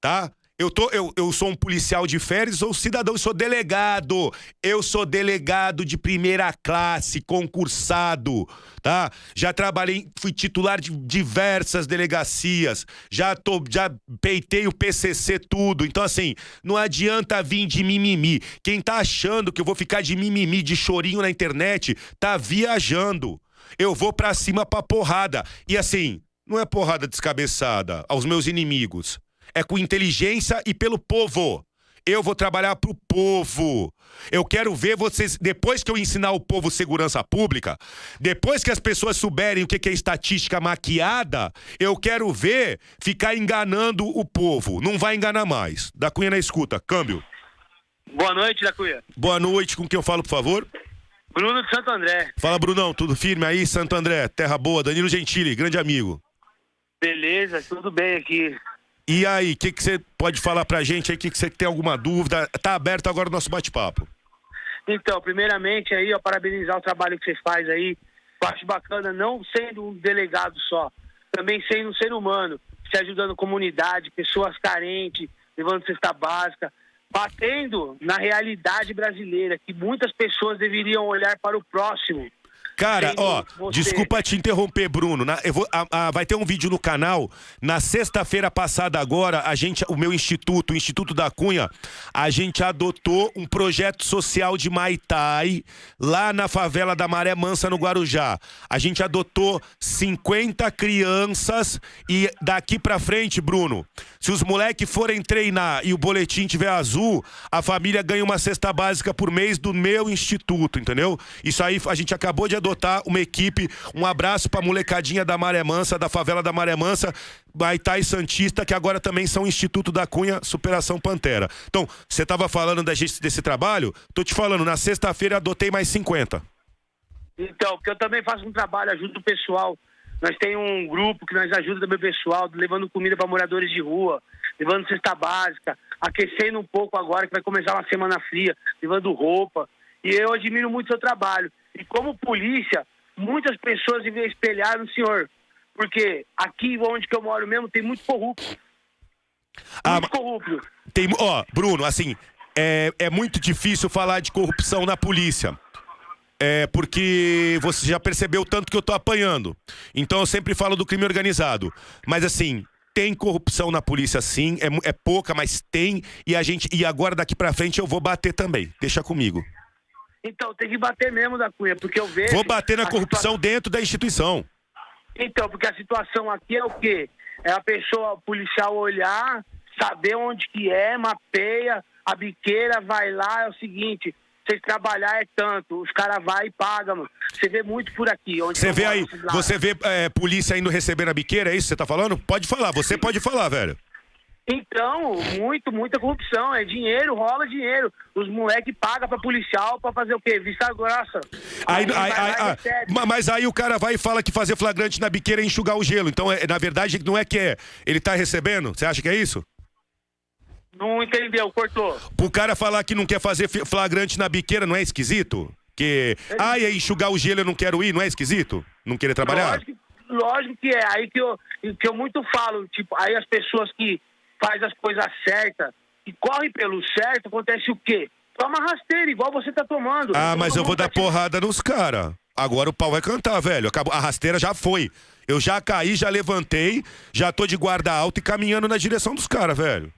tá? Eu, tô, eu, eu sou um policial de férias, sou cidadão, eu sou delegado. Eu sou delegado de primeira classe, concursado, tá? Já trabalhei, fui titular de diversas delegacias, já, tô, já peitei o PCC tudo. Então, assim, não adianta vir de mimimi. Quem tá achando que eu vou ficar de mimimi, de chorinho na internet, tá viajando. Eu vou pra cima pra porrada. E assim, não é porrada descabeçada aos meus inimigos é com inteligência e pelo povo. Eu vou trabalhar pro povo. Eu quero ver vocês, depois que eu ensinar o povo segurança pública, depois que as pessoas souberem o que é estatística maquiada, eu quero ver ficar enganando o povo. Não vai enganar mais. Da Cunha na escuta. Câmbio. Boa noite, da Cunha. Boa noite, com quem eu falo, por favor? Bruno de Santo André. Fala, Brunão, tudo firme aí, Santo André, terra boa. Danilo Gentili, grande amigo. Beleza, tudo bem aqui. E aí, o que você pode falar pra gente aí? O que você tem alguma dúvida? Tá aberto agora o nosso bate-papo. Então, primeiramente aí, ó, parabenizar o trabalho que você faz aí. Acho bacana, não sendo um delegado só, também sendo um ser humano, se ajudando comunidade, pessoas carentes, levando cesta básica, batendo na realidade brasileira, que muitas pessoas deveriam olhar para o próximo, Cara, ó, você- desculpa te interromper, Bruno. Na- eu vou- a- a- vai ter um vídeo no canal. Na sexta-feira passada agora, a gente, o meu instituto, o Instituto da Cunha, a gente adotou um projeto social de Maitai lá na favela da Maré Mansa, no Guarujá. A gente adotou 50 crianças e daqui pra frente, Bruno, se os moleques forem treinar e o boletim tiver azul, a família ganha uma cesta básica por mês do meu instituto, entendeu? Isso aí a gente acabou de adotar uma equipe. Um abraço pra molecadinha da Maré Mansa, da favela da Maré Mansa, Baitá e Santista, que agora também são Instituto da Cunha Superação Pantera. Então, você tava falando da gente desse trabalho? Tô te falando, na sexta-feira adotei mais 50. Então, porque eu também faço um trabalho, ajudo o pessoal. Nós temos um grupo que nós ajuda também o pessoal, levando comida para moradores de rua, levando cesta básica, aquecendo um pouco agora, que vai começar uma semana fria, levando roupa. E eu admiro muito o seu trabalho. E como polícia, muitas pessoas devem espelhar no senhor. Porque aqui onde que eu moro mesmo tem muito corrupto. muito corrupto. Tem, ó, Bruno, assim, é, é muito difícil falar de corrupção na polícia. É porque você já percebeu o tanto que eu tô apanhando. Então eu sempre falo do crime organizado. Mas assim, tem corrupção na polícia sim, é, é pouca, mas tem. E a gente. E agora daqui pra frente eu vou bater também. Deixa comigo. Então, tem que bater mesmo da Cunha, porque eu vejo... Vou bater na a corrupção dentro da instituição. Então, porque a situação aqui é o quê? É a pessoa, o policial olhar, saber onde que é, mapeia, a biqueira vai lá, é o seguinte, vocês trabalhar é tanto, os caras vai e pagam, mano. Você vê muito por aqui. Onde Você vê moro, aí, você vê é, polícia indo receber na biqueira, é isso que você tá falando? Pode falar, você pode falar, velho. Então, muito, muita corrupção, é dinheiro, rola dinheiro. Os moleques pagam pra policial pra fazer o quê? Vista grossa. Aí, aí- aí- ah, ma- mas aí o cara vai e fala que fazer flagrante na biqueira é enxugar o gelo. Então, é, na verdade, não é que é. Ele tá recebendo? Você acha que é isso? Não entendeu, cortou. O cara falar que não quer fazer flagrante na biqueira não é esquisito? Que. Ah, e aí enxugar o gelo eu não quero ir, não é esquisito? Não querer trabalhar? Lógico, lógico que é. Aí que eu, que eu muito falo, tipo, aí as pessoas que faz as coisas certas e correm pelo certo, acontece o quê? Toma rasteira, igual você tá tomando. Ah, mas eu vou dar porrada nos caras. Agora o pau vai cantar, velho. Acabou. A rasteira já foi. Eu já caí, já levantei, já tô de guarda alta e caminhando na direção dos caras, velho.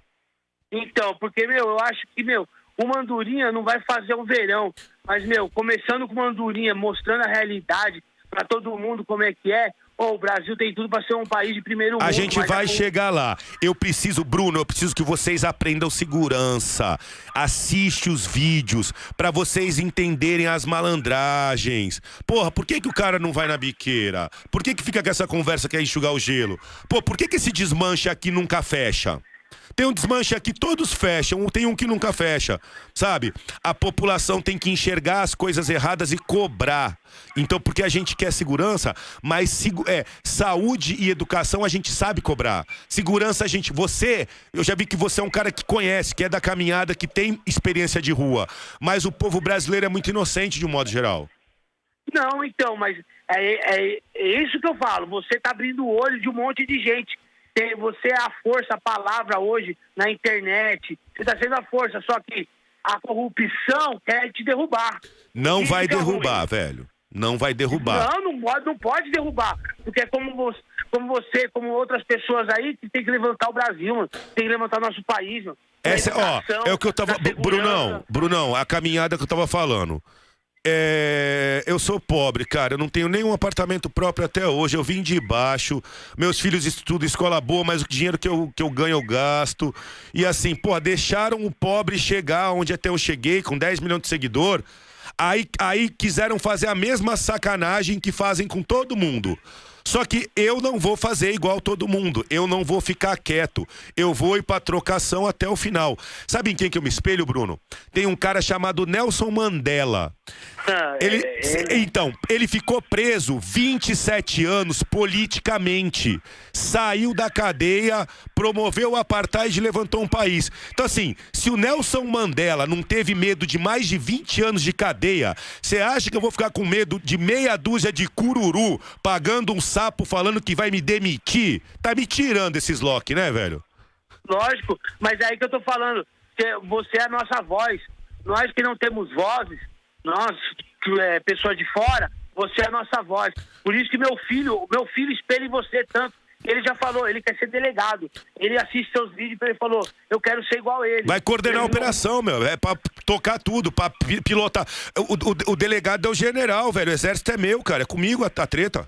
Então, porque, meu, eu acho que, meu, o Mandurinha não vai fazer um verão. Mas, meu, começando com o Mandurinha, mostrando a realidade pra todo mundo como é que é, ô, o Brasil tem tudo pra ser um país de primeiro mundo. A gente mas vai chegar lá. Eu preciso, Bruno, eu preciso que vocês aprendam segurança. Assiste os vídeos pra vocês entenderem as malandragens. Porra, por que, que o cara não vai na biqueira? Por que, que fica com essa conversa que é enxugar o gelo? Pô, por que, que esse desmanche aqui nunca fecha? Tem um desmanche aqui, todos fecham, tem um que nunca fecha, sabe? A população tem que enxergar as coisas erradas e cobrar. Então, porque a gente quer segurança, mas é, saúde e educação a gente sabe cobrar. Segurança a gente, você, eu já vi que você é um cara que conhece, que é da caminhada, que tem experiência de rua, mas o povo brasileiro é muito inocente de um modo geral. Não, então, mas é, é- é isso que eu falo. Você tá abrindo o olho de um monte de gente. Você é a força, a palavra hoje na internet. Você tá sendo a força, só que a corrupção quer te derrubar. Não Isso vai é derrubar, velho. Não vai derrubar. Não, não pode, não pode derrubar. Porque é como você, como você, como outras pessoas aí, que tem que levantar o Brasil, mano. Tem que levantar o nosso país, mano. Essa, ó, é o que eu tava. Brunão, Brunão, a caminhada que eu tava falando. É, eu sou pobre, cara. Eu não tenho nenhum apartamento próprio até hoje. Eu vim de baixo. Meus filhos estudam escola boa, mas o dinheiro que eu, que eu ganho eu gasto. E assim, pô, deixaram o pobre chegar onde até eu cheguei, com 10 milhões de seguidor. Aí, aí quiseram fazer a mesma sacanagem que fazem com todo mundo. Só que eu não vou fazer igual todo mundo. Eu não vou ficar quieto. Eu vou ir pra trocação até o final. Sabe em quem que eu me espelho, Bruno? Tem um cara chamado Nelson Mandela. Ah, Ele, é- se- então, ele ficou preso 27 anos politicamente. Saiu da cadeia, promoveu o apartheid e levantou um país. Então, assim, se o Nelson Mandela não teve medo de mais de 20 anos de cadeia, você acha que eu vou ficar com medo de meia dúzia de cururu pagando um sapo falando que vai me demitir? Tá me tirando esses lock, né, velho? Lógico, mas é aí que eu tô falando. Você é a nossa voz. Nós que não temos vozes, nós, é pessoa de fora, Você é a nossa voz. Por isso que meu filho, meu filho espelha em você tanto. Ele já falou, ele quer ser delegado. Ele assiste seus vídeos e ele falou, eu quero ser igual a ele. Vai coordenar a Ele- operação, meu. É pra tocar tudo, pra pi- pilotar. O, o- o delegado é o general, velho. O exército é meu, cara. É comigo a, a treta.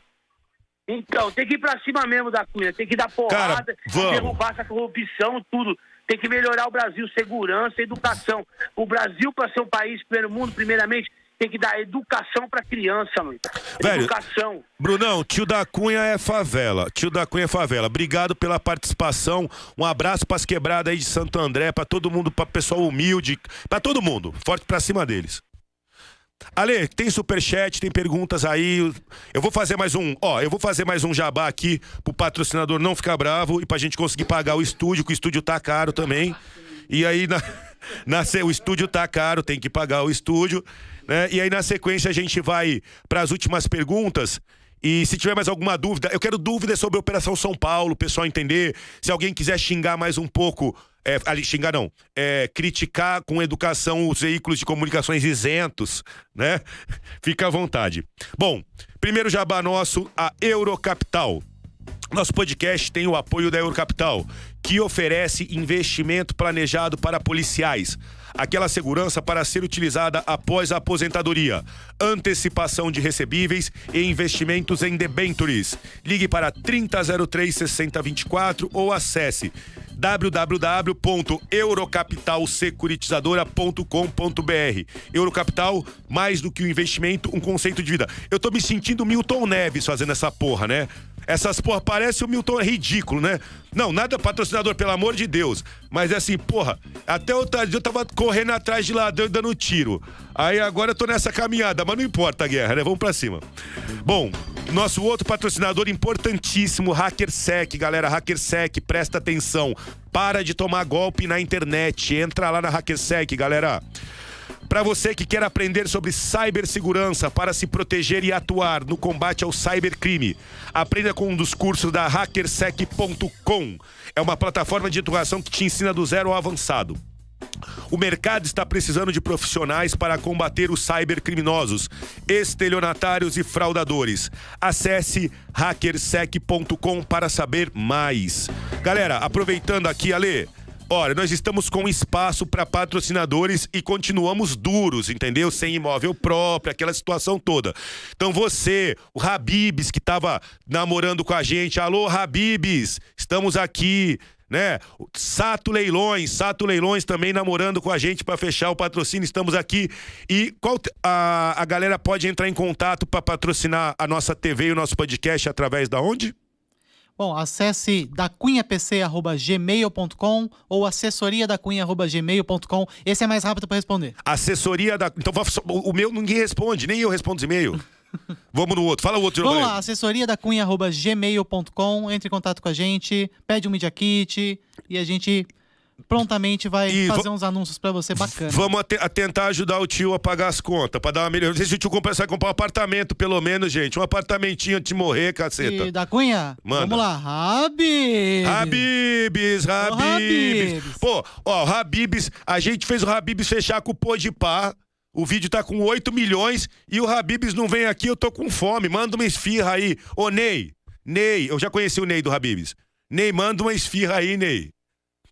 Então, tem que ir pra cima mesmo da Cunha, tem que dar porrada, Cara, vamos. derrubar essa corrupção, tudo. Tem que melhorar o Brasil, segurança, educação. O Brasil, para ser um país primeiro mundo, primeiramente, tem que dar educação pra criança, mano. Velho, Educação. Brunão, tio da Cunha é favela. Tio da Cunha é favela. Obrigado pela participação. Um abraço pras quebradas aí de Santo André, pra todo mundo, pra pessoal humilde, pra todo mundo. Forte pra cima deles. Ale, tem superchat, tem perguntas aí. Eu vou fazer mais um, ó, eu vou fazer mais um jabá aqui pro patrocinador não ficar bravo e pra gente conseguir pagar o estúdio, que o estúdio tá caro também. E aí na, [laughs] na o estúdio tá caro, tem que pagar o estúdio, né? E aí na sequência a gente vai pras últimas perguntas. E se tiver mais alguma dúvida, eu quero dúvidas sobre a Operação São Paulo, o pessoal entender. Se alguém quiser xingar mais um pouco, é, ali, xingar não, é, criticar com educação os veículos de comunicações isentos, né? [laughs] Fica à vontade. Bom, primeiro jabá nosso, a Eurocapital. Nosso podcast tem o apoio da Eurocapital, que oferece investimento planejado para policiais. Aquela segurança para ser utilizada após a aposentadoria. Antecipação de recebíveis e investimentos em debentures. Ligue para 3003 6024 ou acesse www.eurocapitalsecuritizadora.com.br. Eurocapital, mais do que um investimento, um conceito de vida. Eu tô me sentindo Milton Neves fazendo essa porra, né? Essas porra, parece o Milton é ridículo, né? Não, nada patrocinador, pelo amor de Deus. Mas é assim, porra, até outro dia eu tava correndo atrás de ladrão e dando tiro. Aí agora eu tô nessa caminhada, mas não importa a guerra, né? Vamos pra cima. Bom, nosso outro patrocinador importantíssimo, HackerSec, galera, HackerSec, presta atenção. Para de tomar golpe na internet. Entra lá na HackerSec, galera. Para você que quer aprender sobre cibersegurança para se proteger e atuar no combate ao cybercrime, aprenda com um dos cursos da hackersec.com. É uma plataforma de educação que te ensina do zero ao avançado. O mercado está precisando de profissionais para combater os cybercriminosos, estelionatários e fraudadores. Acesse hackersec.com para saber mais. Galera, aproveitando aqui, Ale, Olha, nós estamos com espaço para patrocinadores e continuamos duros, entendeu? Sem imóvel próprio, aquela situação toda. Então você, o Habibs, que estava namorando com a gente, alô Habibs, estamos aqui, né? Sato Leilões, Sato Leilões também namorando com a gente para fechar o patrocínio, estamos aqui. E qual a, a galera pode entrar em contato para patrocinar a nossa TV e o nosso podcast através da onde? Bom, acesse dacunhapc.gmail.com ou assessoriadacunha.gmail.com. Esse é mais rápido para responder. Assessoria da. Então, o meu ninguém responde, nem eu respondo os e-mail. [laughs] Vamos no outro. Fala o outro, Vamos lá, assessoriadacunha.gmail.com. Entre em contato com a gente, pede um Media Kit e a gente prontamente vai E fazer uns anúncios para você bacana. Vamos a te- a tentar ajudar o tio a pagar as contas, pra dar uma melhor. Não sei se o tio compra, vai comprar um apartamento, pelo menos, gente. Um apartamentinho antes de morrer, caceta. E da Cunha, Manda. vamos lá, Habib. Habibs, Habibs. Habibs. Pô, ó, o Habibs, a gente fez o Habibs fechar com o pô de pá. O vídeo tá com 8 milhões e o Habibs não vem aqui, eu tô com fome. Manda uma esfirra aí. Ô, Ney, Ney, eu já conheci o Ney do Habibs. Ney, manda uma esfirra aí, Ney.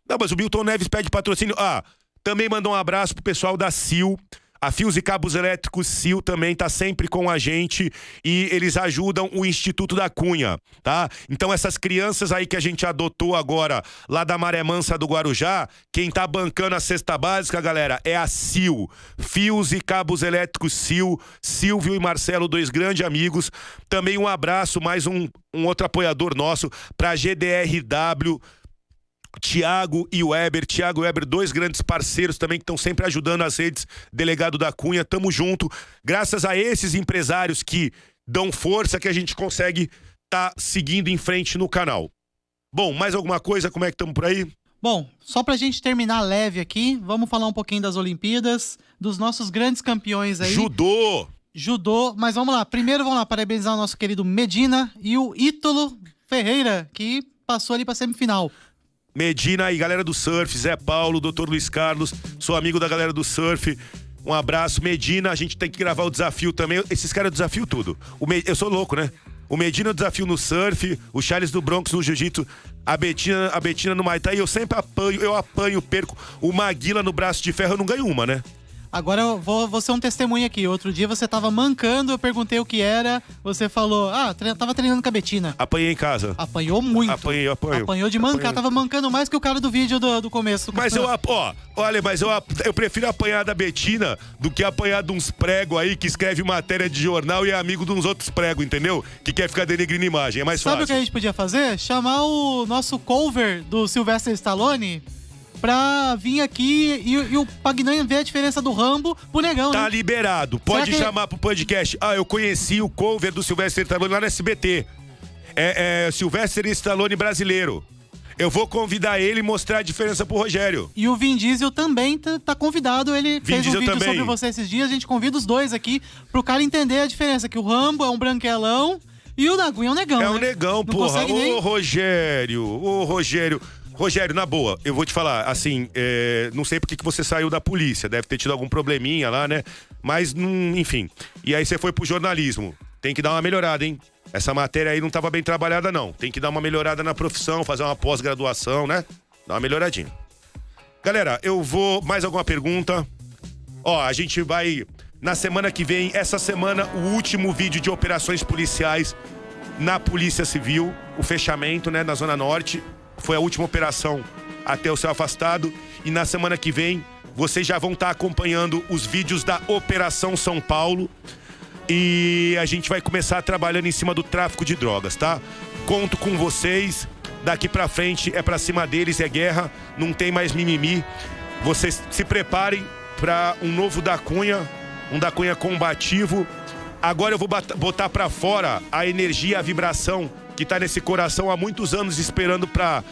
Não, mas o Milton Neves pede patrocínio. Ah, também mandou um abraço pro pessoal da Sil. A Fios e Cabos Elétricos Sil também tá sempre com a gente e eles ajudam o Instituto da Cunha, tá? Então essas crianças aí que a gente adotou agora lá da Maré Mansa do Guarujá, quem tá bancando a cesta básica, galera, é a Sil. Fios e Cabos Elétricos Sil, Silvio e Marcelo, dois grandes amigos. Também um abraço, mais um, um outro apoiador nosso pra GDRW Tiago e Weber. Tiago e Weber, dois grandes parceiros também que estão sempre ajudando as redes. Delegado da Cunha, tamo junto. Graças a esses empresários que dão força que a gente consegue tá seguindo em frente no canal. Bom, mais alguma coisa? Como é que estamos por aí? Bom, só pra gente terminar leve aqui, vamos falar um pouquinho das Olimpíadas, dos nossos grandes campeões aí. Judô! Judô, mas vamos lá. Primeiro vamos lá parabenizar o nosso querido Medina e o Ítalo Ferreira, que passou ali pra semifinal. Medina e galera do surf, Zé Paulo, Dr. Luiz Carlos, sou amigo da galera do surf. Um abraço, Medina. A gente tem que gravar o desafio também. Esses caras desafio tudo. Eu sou louco, né? O Medina o desafio no surf, o Charles do Bronx no jiu-jitsu, a Betina, a Betina no Muay Thai. Eu sempre apanho, eu apanho, perco. O Maguila no braço de ferro, eu não ganho uma, né? Agora eu vou, vou ser um testemunho aqui. Outro dia você tava mancando, eu perguntei o que era. Você falou, ah, tre tava treinando com a Betina. Apanhei em casa. Apanhou muito. Apanhei, apanhei. Apanhou de mancar, Apanhei. tava mancando mais que o cara do vídeo do, do começo. Mas eu, ó, olha, mas eu, eu prefiro apanhar da Betina do que apanhar de uns pregos aí que escreve matéria de jornal e é amigo de uns outros pregos, entendeu? Que quer ficar denegrindo imagem. É mais Sabe o fácil. que a gente podia fazer? Chamar o nosso cover do Sylvester Stallone pra vir aqui e, e o Pagnan ver a diferença do Rambo pro negão, Tá né? liberado. Pode que- chamar pro podcast. Ah, eu conheci o cover do Sylvester Stallone lá no SBT. É, é Sylvester Stallone brasileiro. Eu vou convidar ele e mostrar a diferença pro Rogério. E o Vin Diesel também tá, tá convidado. Ele Vin fez um Diesel vídeo também. sobre você esses dias. A gente convida os dois aqui pro cara entender a diferença. Que o Rambo é um branquelão e o Daguinho é um negão. É um né? negão, Não porra. Ô, nem- Rogério, ô, Rogério. Rogério, na boa, eu vou te falar, assim, é, não sei porque que você saiu da polícia, deve ter tido algum probleminha lá, né? Mas, hum, enfim. E aí você foi pro jornalismo. Tem que dar uma melhorada, hein? Essa matéria aí não tava bem trabalhada, não. Tem que dar uma melhorada na profissão, fazer uma pós-graduação, né? Dar uma melhoradinha. Galera, eu vou. Mais alguma pergunta? Ó, a gente vai. Na semana que vem, essa semana, o último vídeo de operações policiais na Polícia Civil, o fechamento, né, na Zona Norte. Foi a última operação até o céu afastado. E na semana que vem, vocês já vão estar acompanhando os vídeos da Operação São Paulo. E a gente vai começar trabalhando em cima do tráfico de drogas, tá? Conto com vocês. Daqui pra frente é pra cima deles, é guerra, não tem mais mimimi. Vocês se preparem pra um novo da Cunha, um da Cunha combativo. Agora eu vou botar pra fora a energia, a vibração que tá nesse coração há muitos anos esperando pra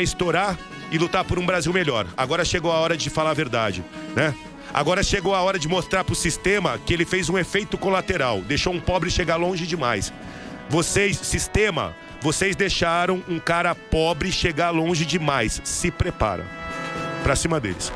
estourar e lutar por um Brasil melhor. Agora chegou a hora de falar a verdade, né? Agora chegou a hora de mostrar pro sistema que ele fez um efeito colateral, deixou um pobre chegar longe demais. Vocês, sistema, vocês deixaram um cara pobre chegar longe demais. Se prepara. Pra cima deles.